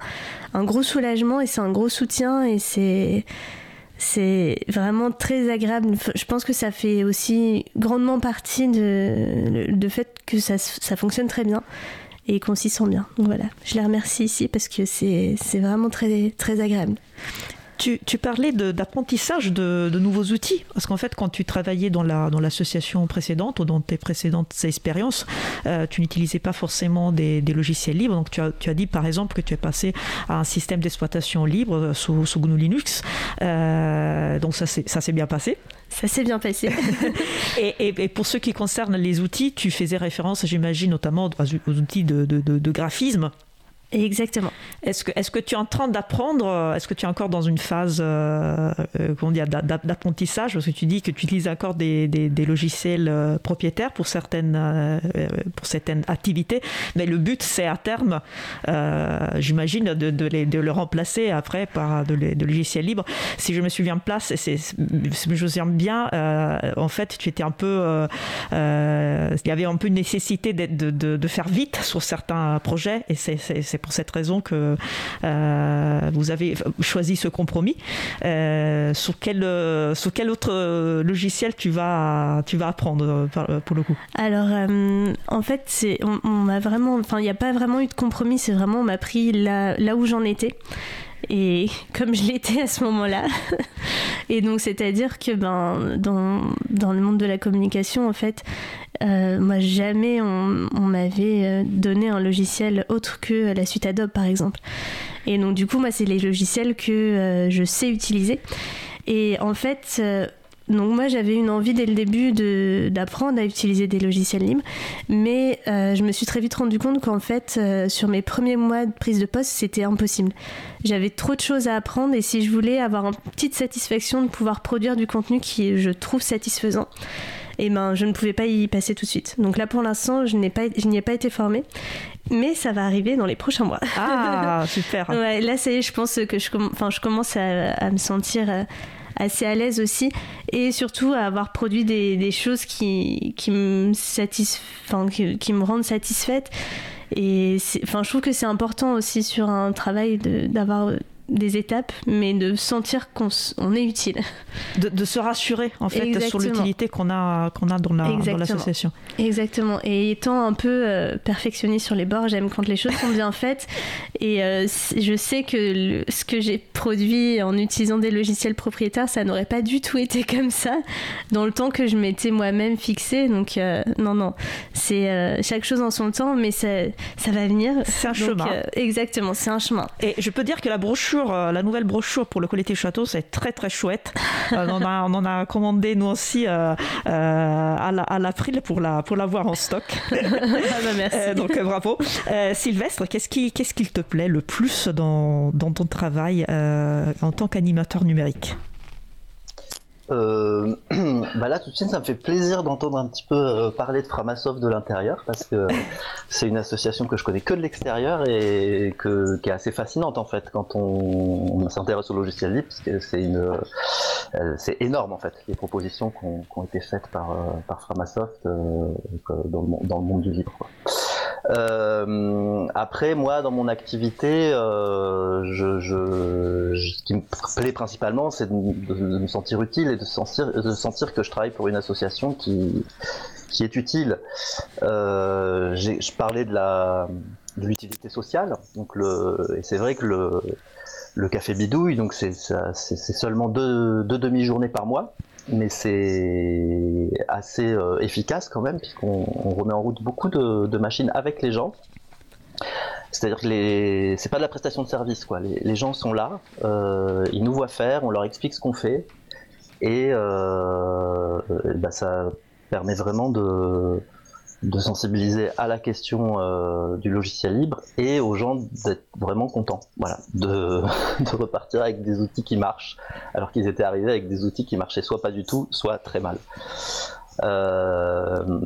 gros soulagement et c'est un gros soutien et c'est vraiment très agréable. Je pense que ça fait aussi grandement partie de, de fait que ça, ça fonctionne très bien et qu'on s'y sent bien. Donc voilà, je les remercie ici parce que c'est vraiment très, très agréable. Tu, parlais d'apprentissage de, nouveaux outils, parce qu'en fait, quand tu travaillais dans l'association la, dans précédente ou dans tes précédentes expériences, euh, tu n'utilisais pas forcément des, logiciels libres. Donc, tu as, tu as, dit par exemple que tu es passé à un système d'exploitation libre sous, sous, GNU Linux. Euh, donc, ça s'est bien passé. Ça s'est bien passé. et, et, pour ce qui concerne les outils, tu faisais référence, j'imagine, notamment aux outils de, de, de graphisme. Exactement. Est-ce que, est que tu es en train d'apprendre euh, Est-ce que tu es encore dans une phase euh, euh d'apprentissage? Parce que tu dis que tu utilises encore des, logiciels euh, propriétaires pour certaines, pour certaines activités, mais le but c'est à terme, j'imagine, de, de, de, le remplacer après par de, de, logiciels libres. Si je me souviens place, c'est, je me souviens bien, en fait, tu étais un peu, il y avait un peu une nécessité de, de, faire vite sur certains projets, et c'est pour cette raison que euh, vous avez choisi ce compromis. Euh, sur, quel, euh, sur quel autre logiciel tu vas, tu vas apprendre pour le coup? Alors, en fait, on, enfin, il n'y a pas vraiment eu de compromis. C'est vraiment, on m'a pris là, là où j'en étais et comme je l'étais à ce moment-là. et donc, c'est-à-dire que ben, dans, dans, le monde de la communication, en fait, euh, moi, jamais on, m'avait euh, donné un logiciel autre que la suite Adobe, par exemple. Et donc, du coup, moi, c'est les logiciels que euh, je sais utiliser. Et en fait, donc moi j'avais une envie dès le début d'apprendre à utiliser des logiciels libres, mais euh, je me suis très vite rendu compte qu'en fait euh, sur mes premiers mois de prise de poste c'était impossible. J'avais trop de choses à apprendre et si je voulais avoir une petite satisfaction de pouvoir produire du contenu qui je trouve satisfaisant, et eh ben je ne pouvais pas y passer tout de suite. Donc là pour l'instant je n'ai pas je n'y ai pas été formée, mais ça va arriver dans les prochains mois. Ah super. ouais, là ça y est je pense que je, commence à, à me sentir euh, assez à l'aise aussi et surtout à avoir produit des, choses qui, qui, me rendent satisfaite. Et enfin, je trouve que c'est important aussi sur un travail d'avoir des étapes, mais de sentir qu'on est utile. De, se rassurer en fait sur l'utilité qu'on a, qu'on a dans l'association. Exactement. Et étant un peu euh, perfectionniste sur les bords, j'aime quand les choses sont bien faites. Et euh, je sais que ce que j'ai produit en utilisant des logiciels propriétaires, ça n'aurait pas du tout été comme ça dans le temps que je m'étais moi-même fixé. Donc euh, non, non, c'est chaque chose en son temps, mais ça, ça va venir. C'est un chemin. exactement, c'est un chemin. Et je peux dire que la brochure euh, la nouvelle brochure pour le collectif Château, c'est très très chouette. Euh, on, en a, commandé nous aussi euh, à l'April pour la, pour l'avoir en stock. Ah bah, merci. donc bravo. Sylvestre, qu'est-ce qui, qu'est-ce qu'il te plaît le plus dans, dans ton travail en tant qu'animateur numérique? Euh, bah là tout de suite ça me fait plaisir d'entendre un petit peu euh, parler de Framasoft de l'intérieur parce que c'est une association que je connais que de l'extérieur et qui est assez fascinante en fait quand on, s'intéresse au logiciel libre parce que c'est une euh, c'est énorme en fait les propositions qui ont, été faites par, euh, Framasoft dans le, monde du libre. Euh, après, moi, dans mon activité, euh, je, je, ce qui me plaît principalement, c'est de, me sentir utile et de sentir, de sentir que je travaille pour une association qui, qui est utile. Euh, je parlais de la de l'utilité sociale. Donc le, et c'est vrai que le, le café bidouille, donc c'est seulement deux, deux demi-journées par mois, mais c'est assez euh, efficace quand même, puisqu'on remet en route beaucoup de, machines avec les gens. C'est-à-dire que les... c'est pas de la prestation de service, quoi. Les, gens sont là, euh, ils nous voient faire, on leur explique ce qu'on fait, et euh, bah, ça permet vraiment de, de sensibiliser à la question euh, du logiciel libre et aux gens d'être vraiment contents, voilà, de, de, repartir avec des outils qui marchent, alors qu'ils étaient arrivés avec des outils qui marchaient soit pas du tout, soit très mal. Euh,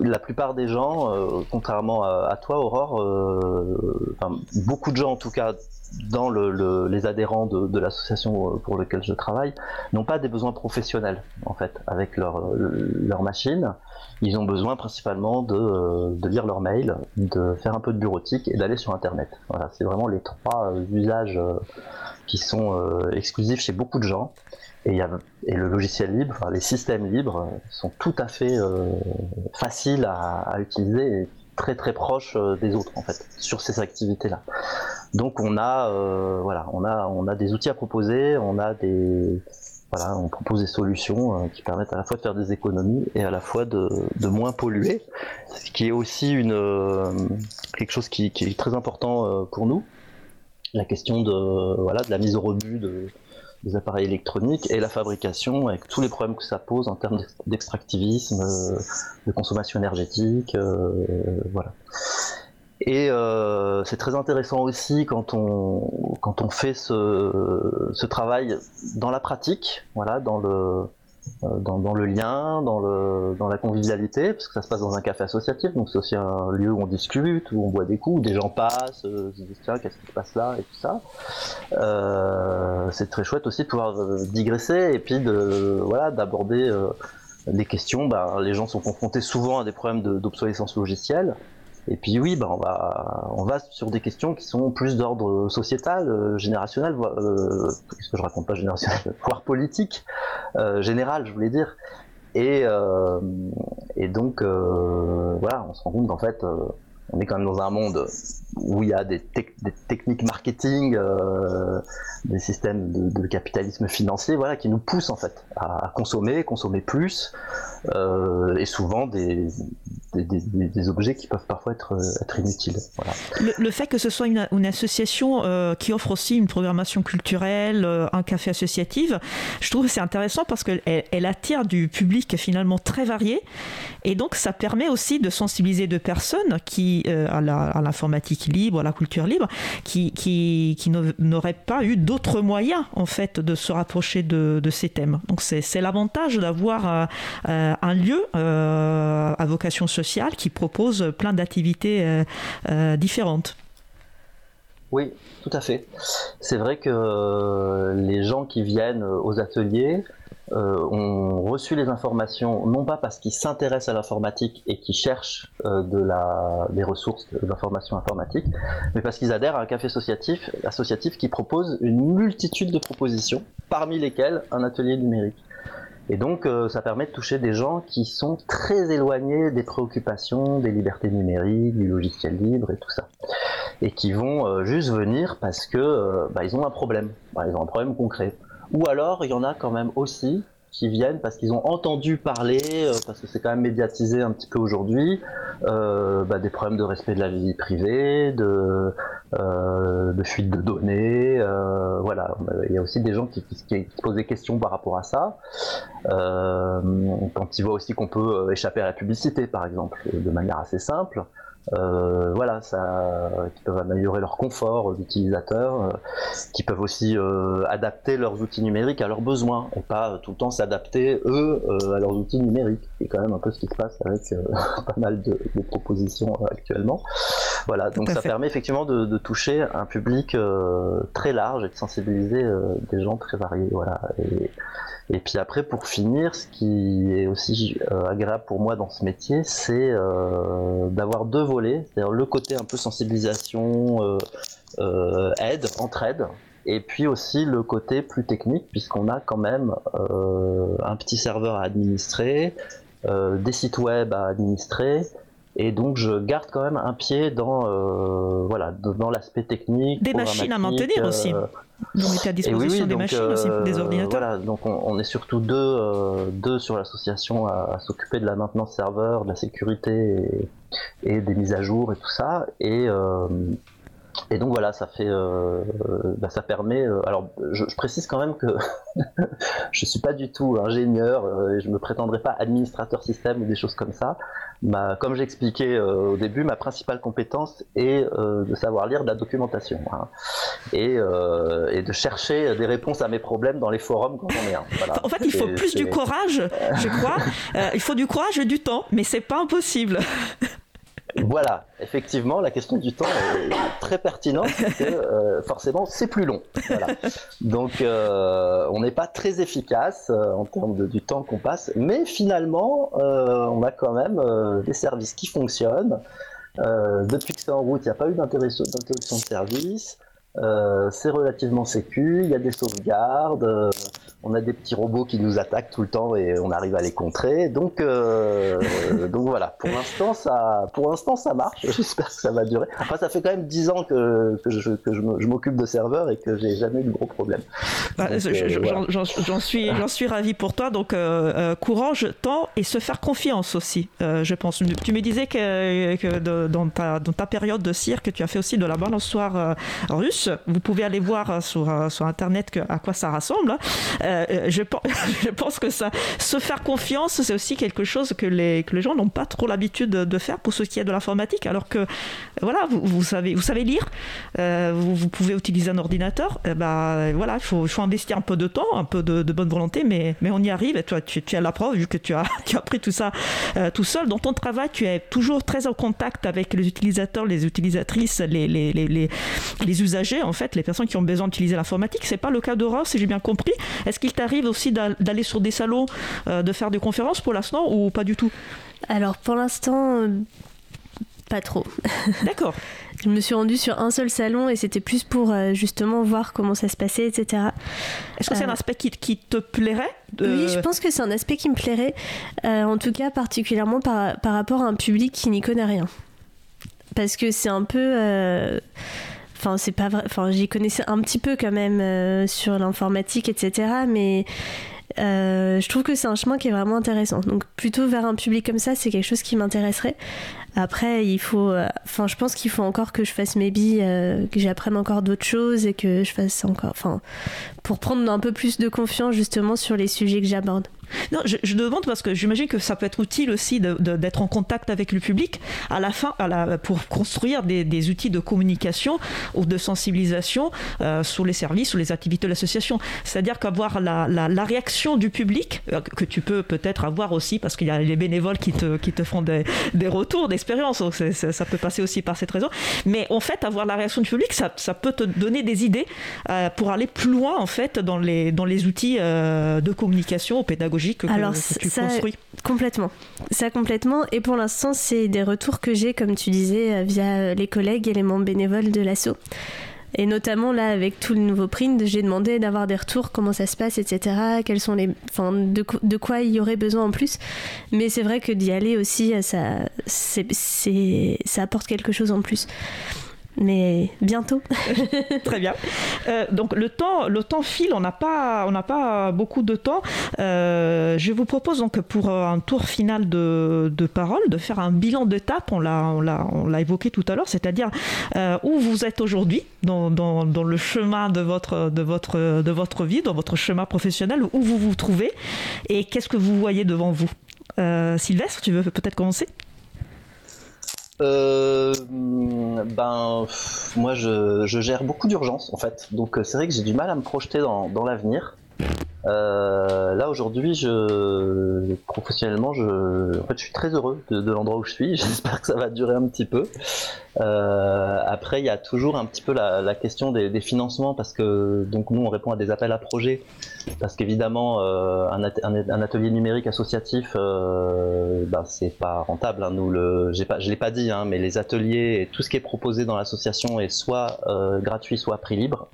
la plupart des gens, euh, contrairement à, toi, Aurore, euh, beaucoup de gens en tout cas dans le, le, les adhérents de, l'association pour laquelle je travaille, n'ont pas des besoins professionnels en fait avec leur, leur machine. Ils ont besoin principalement de, de, lire leur mail, de faire un peu de bureautique et d'aller sur Internet. Voilà, c'est vraiment les trois usages qui sont exclusifs chez beaucoup de gens. Et, le logiciel libre, les systèmes libres sont tout à fait euh, faciles à, utiliser et très très proches euh, des autres en fait sur ces activités-là. Donc on a euh, voilà, on a on a des outils à proposer, on a des voilà, on propose des solutions qui permettent à la fois de faire des économies et à la fois de, de moins polluer, ce qui est aussi une quelque chose qui, qui, est très important pour nous. La question de voilà de la mise au rebut de des appareils électroniques et la fabrication avec tous les problèmes que ça pose en termes d'extractivisme, euh, de consommation énergétique, euh, voilà. Et euh, c'est très intéressant aussi quand on quand on fait ce, ce travail dans la pratique, voilà, dans le dans, dans, le lien, dans, le, dans la convivialité, parce que ça se passe dans un café associatif, donc c'est aussi un lieu où on discute, où on boit des coups, où des gens passent, euh, se disent tiens, qu'est-ce qui se passe là, et tout ça. Euh, c'est très chouette aussi de pouvoir euh, digresser et puis de voilà d'aborder euh, des questions. Ben, les gens sont confrontés souvent à des problèmes d'obsolescence logicielle. Et puis oui, ben on va on va sur des questions qui sont plus d'ordre sociétal, euh, générationnel, euh, ce que je raconte pas générationnel, voire politique, euh, général, je voulais dire. Et euh, et donc euh, voilà, on se rend compte qu'en fait on est quand même dans un monde où il y a des, te des techniques marketing, euh, des systèmes de, capitalisme financier, voilà, qui nous poussent en fait à, consommer, consommer plus, euh, et souvent des, objets qui peuvent parfois être, être inutiles. Le, fait que ce soit une, association euh, qui offre aussi une programmation culturelle, euh, un café associatif, je trouve c'est intéressant parce qu'elle elle attire du public finalement très varié, et donc ça permet aussi de sensibiliser de personnes qui euh, à l'informatique libre, la culture libre, qui, qui, qui n'auraient pas eu d'autres moyens en fait de se rapprocher de, de ces thèmes. Donc c'est l'avantage d'avoir euh, euh, un lieu euh, à vocation sociale qui propose plein d'activités différentes. Oui, tout à fait. C'est vrai que les gens qui viennent aux ateliers euh, ont reçu les informations non pas parce qu'ils s'intéressent à l'informatique et qu'ils cherchent euh, des ressources d'information informatique, mais parce qu'ils adhèrent à un café associatif, qui propose une multitude de propositions, parmi lesquelles un atelier numérique. Et donc, euh, ça permet de toucher des gens qui sont très éloignés des préoccupations, des libertés numériques, du logiciel libre et tout ça. Et qui vont euh, juste venir parce que bah, ont un problème. Bah, ils ont un problème concret. Ou alors, il y en a quand même aussi qui viennent parce qu'ils ont entendu parler, euh, parce que c'est quand même médiatisé un petit peu aujourd'hui, euh, bah, des problèmes de respect de la vie privée, de, euh, fuite de données. Voilà, il y a aussi des gens qui, qui, qui, posent des questions par rapport à ça. Quand ils voient aussi qu'on peut échapper à la publicité, par exemple, de manière assez simple. Euh, voilà, ça, qui peuvent améliorer leur confort d'utilisateur, euh, qui peuvent aussi euh, adapter leurs outils numériques à leurs besoins et pas tout le temps s'adapter eux à leurs outils numériques. C'est quand même un peu ce qui se passe avec pas mal de, de propositions actuellement. Voilà, donc ça fait. permet effectivement de, de, toucher un public très large et de sensibiliser des gens très variés. Voilà. Et, et puis après, pour finir, ce qui est aussi agréable pour moi dans ce métier, c'est d'avoir deux c'est-à-dire le côté un peu sensibilisation, euh, euh aide, entraide, et puis aussi le côté plus technique, puisqu'on a quand même euh, un petit serveur à administrer, des sites web à administrer, Et donc je garde quand même un pied dans voilà dans l'aspect technique. Des machines à maintenir aussi. Donc à disposition des machines aussi, des ordinateurs. Voilà, donc on, est surtout deux, deux sur l'association à, s'occuper de la maintenance serveur, de la sécurité et, des mises à jour et tout ça. Et et donc voilà, ça fait, euh, bah, ça permet. Euh, alors, je, précise quand même que je suis pas du tout ingénieur euh, et je me prétendrai pas administrateur système ou des choses comme ça. Ma, comme j'expliquais au début, ma principale compétence est de savoir lire de la documentation hein, et, et, de chercher des réponses à mes problèmes dans les forums quand on est un. En fait, il faut plus du courage, je crois. il faut du courage et du temps, mais c'est pas impossible. voilà, effectivement, la question du temps est très pertinente parce que euh, forcément c'est plus long. Donc euh, on n'est pas très efficace euh, en termes du temps qu'on passe, mais finalement on a quand même des services qui fonctionnent. depuis que c'est en route, il n'y a pas eu d'interruption de service. c'est relativement sécu, il y a des sauvegardes, on a des petits robots qui nous attaquent tout le temps et on arrive à les contrer. Donc, euh, donc voilà, pour l'instant ça, pour l'instant ça marche. J'espère que ça va durer. Après, ça fait quand même 10 ans que, que je, que je m'occupe de serveurs et que j'ai jamais eu de gros problèmes. Bah, euh, j'en suis, j'en suis ravi pour toi. Donc euh, courage, temps et se faire confiance aussi. je pense. Tu me disais que, que dans, ta, dans ta période de cirque, tu as fait aussi de la balançoire russe. Vous pouvez aller voir sur, sur internet à quoi ça ressemble. Hein. Euh, je, pense que ça, se faire confiance, c'est aussi quelque chose que les, que les gens n'ont pas trop l'habitude de faire pour ce qui est de l'informatique, alors que voilà, vous, savez, vous savez lire, euh, vous, pouvez utiliser un ordinateur, eh ben, voilà, il faut, faut, investir un peu de temps, un peu de, bonne volonté, mais, mais on y arrive. Et toi, tu, as la preuve, vu que tu as, tu as appris tout ça euh, tout seul. Dans ton travail, tu es toujours très en contact avec les utilisateurs, les utilisatrices, les, les, les, les usagers, en fait, les personnes qui ont besoin d'utiliser l'informatique. C'est pas le cas d'Aurore, si j'ai bien compris. Est-ce qu'il t'arrive aussi d'aller sur des salons, euh, de faire des conférences pour l'instant ou pas du tout? Alors pour l'instant, euh, pas trop. D'accord. je me suis rendue sur un seul salon et c'était plus pour euh, justement voir comment ça se passait, etc. Est-ce que c'est un aspect qui, te plairait Oui, je pense que c'est un aspect qui me plairait, en tout cas particulièrement par, par rapport à un public qui n'y connaît rien. Parce que c'est un peu Enfin, c'est pas vrai. Enfin, j'y connaissais un petit peu quand même euh, sur l'informatique, etc. Mais euh, je trouve que c'est un chemin qui est vraiment intéressant. Donc, plutôt vers un public comme ça, c'est quelque chose qui m'intéresserait. Après, il faut. Euh, enfin, je pense qu'il faut encore que je fasse mes billes, que j'apprenne encore d'autres choses et que je fasse encore. Enfin, pour prendre un peu plus de confiance justement sur les sujets que j'aborde. Non, je, je, demande parce que j'imagine que ça peut être utile aussi d'être en contact avec le public à la fin, pour construire des, outils de communication ou de sensibilisation euh, sur les services ou les activités de l'association. C'est-à-dire qu'avoir la, réaction du public, euh, que tu peux peut-être avoir aussi parce qu'il y a les bénévoles qui te, font des, des retours d'expérience, donc ça peut passer aussi par cette raison. Mais en fait, avoir la réaction du public, ça, ça peut te donner des idées euh, pour aller plus loin en fait dans les, dans les outils euh, de communication pédagogique que, Alors, tu ça, construis Complètement. Ça complètement. Et pour l'instant, c'est des retours que j'ai, comme tu disais, euh, via les collègues et les membres bénévoles de l'ASSO. Et notamment là, avec tout le nouveau print, j'ai demandé d'avoir des retours, comment ça se passe, etc. Quels sont les, enfin, de, de quoi il y aurait besoin en plus. Mais c'est vrai que d'y aller aussi, ça, c'est, ça apporte quelque chose en plus mais bientôt. Très bien. Euh, donc le temps, le temps file, on n'a pas, pas beaucoup de temps. Euh, je vous propose donc pour un tour final de, de parole de faire un bilan d'étape. On l'a, évoqué tout à l'heure, c'est-à-dire euh, où vous êtes aujourd'hui dans, dans, dans, le chemin de votre, de votre, de votre vie, dans votre chemin professionnel, où vous vous trouvez et qu'est-ce que vous voyez devant vous? Sylvestre, tu veux peut-être commencer? Euh, ben, moi, je, gère beaucoup d'urgences en fait, donc euh, c'est vrai que j'ai du mal à me projeter dans l'avenir. Euh, là aujourd'hui, je professionnellement, je, suis très heureux de, l'endroit où je suis. J'espère que ça va durer un petit peu. Euh, après, il y a toujours un petit peu la, question des, financements parce que donc nous, on répond à des appels à projets parce qu'évidemment, euh, un, atelier numérique associatif, ben, c'est pas rentable. Hein. Nous, le, je l'ai pas dit, hein, mais les ateliers et tout ce qui est proposé dans l'association est soit gratuit, soit prix libre.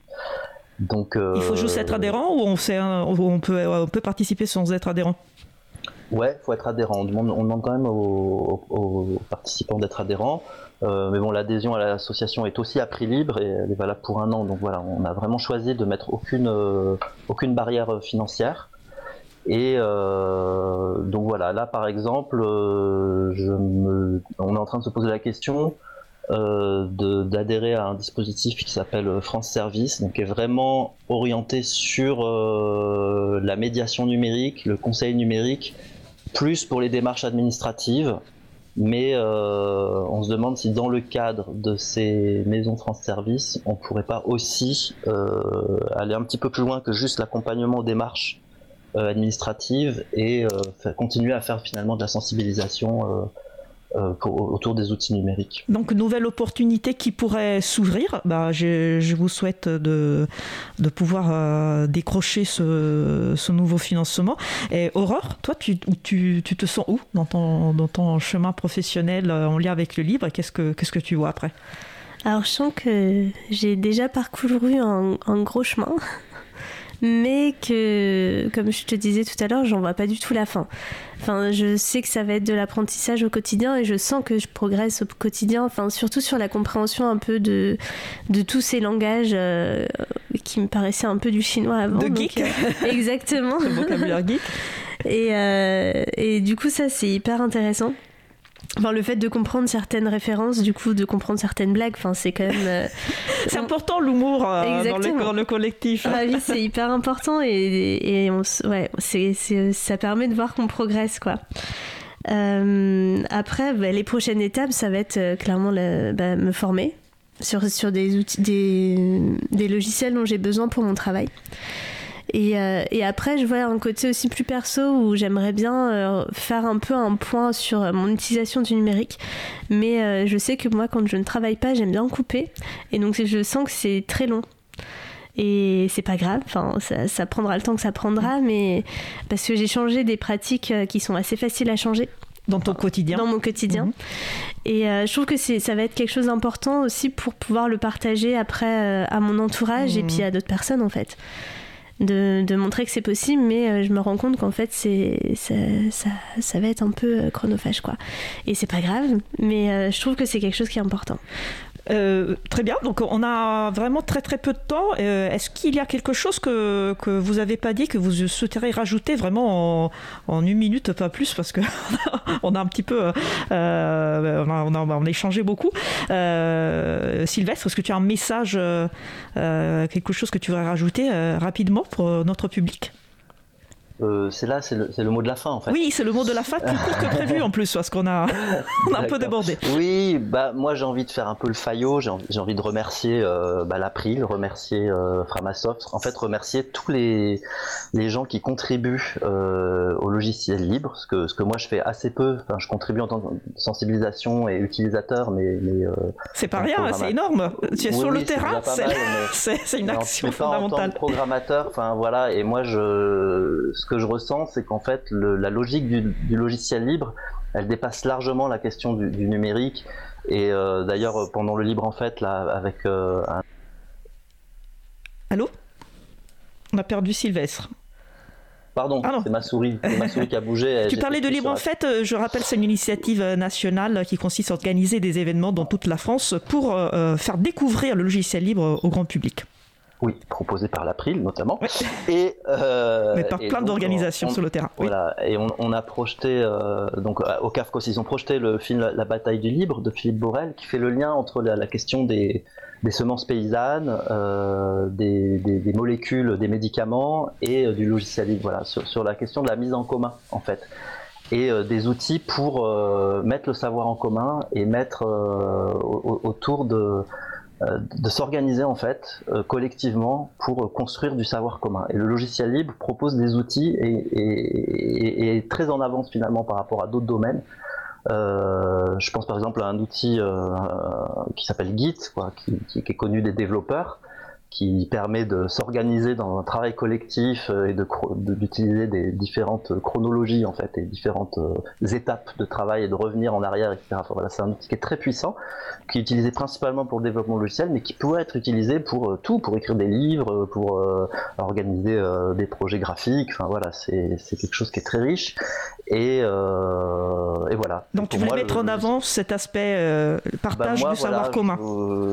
Donc, Il faut juste être adhérent ou on, on, peut, on peut participer sans être adhérent? Ouais, faut être adhérent. On demande, on demande quand même aux, participants d'être adhérents. Euh, mais bon, l'adhésion à l'association est aussi à prix libre et elle est valable pour un an. Donc voilà, on a vraiment choisi de mettre aucune, euh, aucune barrière financière. Et euh, donc voilà, là par exemple, je me, on est en train de se poser la question d'adhérer à un dispositif qui s'appelle France Service, donc qui est vraiment orienté sur la médiation numérique, le conseil numérique plus pour les démarches administratives, mais euh, on se demande si dans le cadre de ces maisons France Service, on pourrait pas aussi euh, aller un petit peu plus loin que juste l'accompagnement aux démarches euh, administratives et continuer à faire finalement de la sensibilisation euh, autour des outils numériques. Donc, nouvelle opportunité qui pourrait s'ouvrir. Bah, je, vous souhaite de, de pouvoir euh, décrocher ce, ce, nouveau financement. Et Aurore, toi, tu, tu, tu, te sens où dans ton, dans ton chemin professionnel euh, en lien avec le livre? Qu'est-ce que, qu'est-ce que tu vois après? Alors je sens que j'ai déjà parcouru un, un gros chemin mais que, comme je te disais tout à l'heure, j'en vois pas du tout la fin. Enfin, je sais que ça va être de l'apprentissage au quotidien et je sens que je progresse au quotidien, enfin, surtout sur la compréhension un peu de, de tous ces langages euh, qui me paraissaient un peu du chinois avant. De geek euh, Exactement. Le vocabulaire geek. Et, euh, et du coup, ça, c'est hyper intéressant. Enfin, le fait de comprendre certaines références, du coup, de comprendre certaines blagues, enfin, c'est quand même. Euh, c'est important l'humour euh, dans, le collectif. Ah oui, c'est hyper important et, et on, ouais, c'est, ça permet de voir qu'on progresse, quoi. Euh, après, bah, les prochaines étapes, ça va être clairement bah, me former sur, sur des outils, des, des logiciels dont j'ai besoin pour mon travail. Euh, et, après, je vois un côté aussi plus perso où j'aimerais bien euh, faire un peu un point sur mon utilisation du numérique. Mais euh, je sais que moi, quand je ne travaille pas, j'aime bien couper. Et donc, je sens que c'est très long. Et c'est pas grave, enfin, ça, prendra le temps que ça prendra, mais parce que j'ai changé des pratiques qui sont assez faciles à changer. Dans ton quotidien Dans mon quotidien. Mhm. Et je trouve que ça va être quelque chose d'important aussi pour pouvoir le partager après à mon entourage et mhm. puis à d'autres personnes en fait de, montrer que c'est possible, mais euh, je me rends compte qu'en fait, c'est, ça, ça, va être un peu euh, chronophage, quoi. Et c'est pas grave, mais euh, je trouve que c'est quelque chose qui est important. Euh, très bien, donc on a vraiment très très peu de temps. Euh, est-ce qu'il y a quelque chose que, que vous n'avez pas dit, que vous souhaiteriez rajouter vraiment en, une minute, pas plus, parce que on a un petit peu, euh, on, a, on, a, échangé beaucoup. Sylvestre, est-ce que tu as un message, quelque chose que tu voudrais rajouter rapidement pour notre public? Euh, c'est là, c'est le, mot de la fin en fait. Oui, c'est le mot de la fin plus court que prévu en plus, parce qu'on a, on a un peu débordé. Oui, bah moi j'ai envie de faire un peu le faillot, j'ai envie, de remercier euh, bah, l'April, remercier euh, Framasoft, en fait remercier tous les, les gens qui contribuent au logiciel libre, ce que, ce que moi je fais assez peu, enfin, je contribue en tant que sensibilisation et utilisateur, mais... mais c'est pas rien, c'est énorme, tu es sur le terrain, c'est une action fondamentale. En tant que programmateur, enfin voilà, et moi je ce que je ressens, c'est qu'en fait, la logique du, logiciel libre, elle dépasse largement la question du, numérique. Et euh, d'ailleurs, pendant le libre en fait, là, avec euh, un... Allô? On a perdu Sylvestre. Pardon, ah c'est ma souris, ma souris qui a bougé. tu parlais de Libre en fait, euh, je rappelle, c'est une initiative nationale qui consiste à organiser des événements dans toute la France pour faire découvrir le logiciel libre au grand public. Oui, proposé par l'April notamment. Et, euh, Mais par plein d'organisations sur le terrain. Voilà, et on, a projeté, euh, donc au CAFCOS, ils ont projeté le film La bataille du libre de Philippe Borel, qui fait le lien entre la, question des, semences paysannes, euh, des, molécules, des médicaments et du logiciel libre, voilà, sur, la question de la mise en commun en fait. Et des outils pour mettre le savoir en commun et mettre autour de de s'organiser en fait euh, collectivement pour construire du savoir commun. Et le logiciel libre propose des outils et, est très en avance finalement par rapport à d'autres domaines. Euh, je pense par exemple à un outil qui s'appelle Git, qui, est connu des développeurs, qui permet de s'organiser dans un travail collectif euh, et d'utiliser des différentes chronologies en fait et différentes euh, étapes de travail et de revenir en arrière, etc. voilà, c'est un outil qui est très puissant, qui est utilisé principalement pour le développement logiciel, mais qui pourrait être utilisé pour euh, tout, pour écrire des livres, pour organiser des projets graphiques. Enfin voilà, c'est quelque chose qui est très riche et, et voilà. Donc, tu voulais mettre en avant cet aspect partage bah, du savoir commun.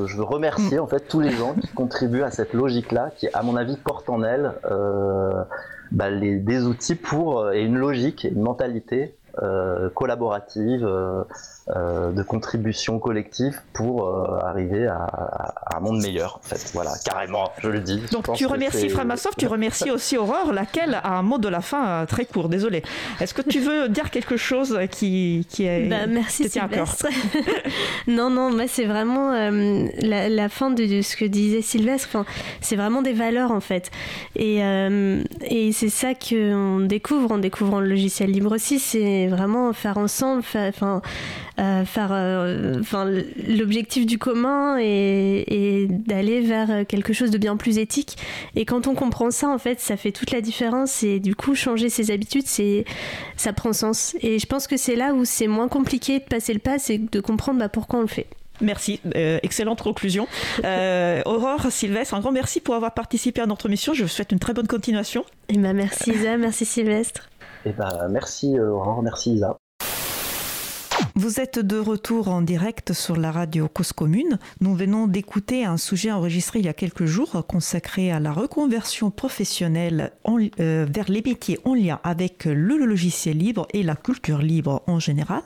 Je, veux remercier mm. en fait tous les gens qui contribuent à cette logique-là, qui à mon avis porte en elle euh, bah, des outils pour euh, et une logique, une mentalité euh, collaborative, de contribution collective pour arriver à, un monde meilleur. En fait, voilà, carrément, je le dis. Donc tu remercies Framasoft, tu remercies aussi Aurore, laquelle a un mot de la fin très court. Désolé. Est-ce que tu veux dire quelque chose qui, qui est bah, merci non, non, moi c'est vraiment la, fin de, ce que disait Sylvestre. Enfin, c'est vraiment des valeurs en fait, et, et c'est ça qu'on découvre en découvrant le logiciel libre aussi. C'est vraiment faire ensemble, enfin, euh, faire, euh, enfin, l'objectif du commun et, d'aller vers quelque chose de bien plus éthique. Et quand on comprend ça, en fait, ça fait toute la différence. Et du coup, changer ses habitudes, c'est, ça prend sens. Et je pense que c'est là où c'est moins compliqué de passer le pas, c'est de comprendre bah, pourquoi on le fait. Merci, euh, excellente conclusion. Aurore, Sylvestre, un grand merci pour avoir participé à notre mission. Je vous souhaite une très bonne continuation. Et bah merci Isa, merci Sylvestre. Et eh ben, merci euh, Aurore, merci Isa. Vous êtes de retour en direct sur la radio Cause Commune. Nous venons d'écouter un sujet enregistré il y a quelques jours consacré à la reconversion professionnelle euh, vers les métiers en lien avec le logiciel libre et la culture libre en général.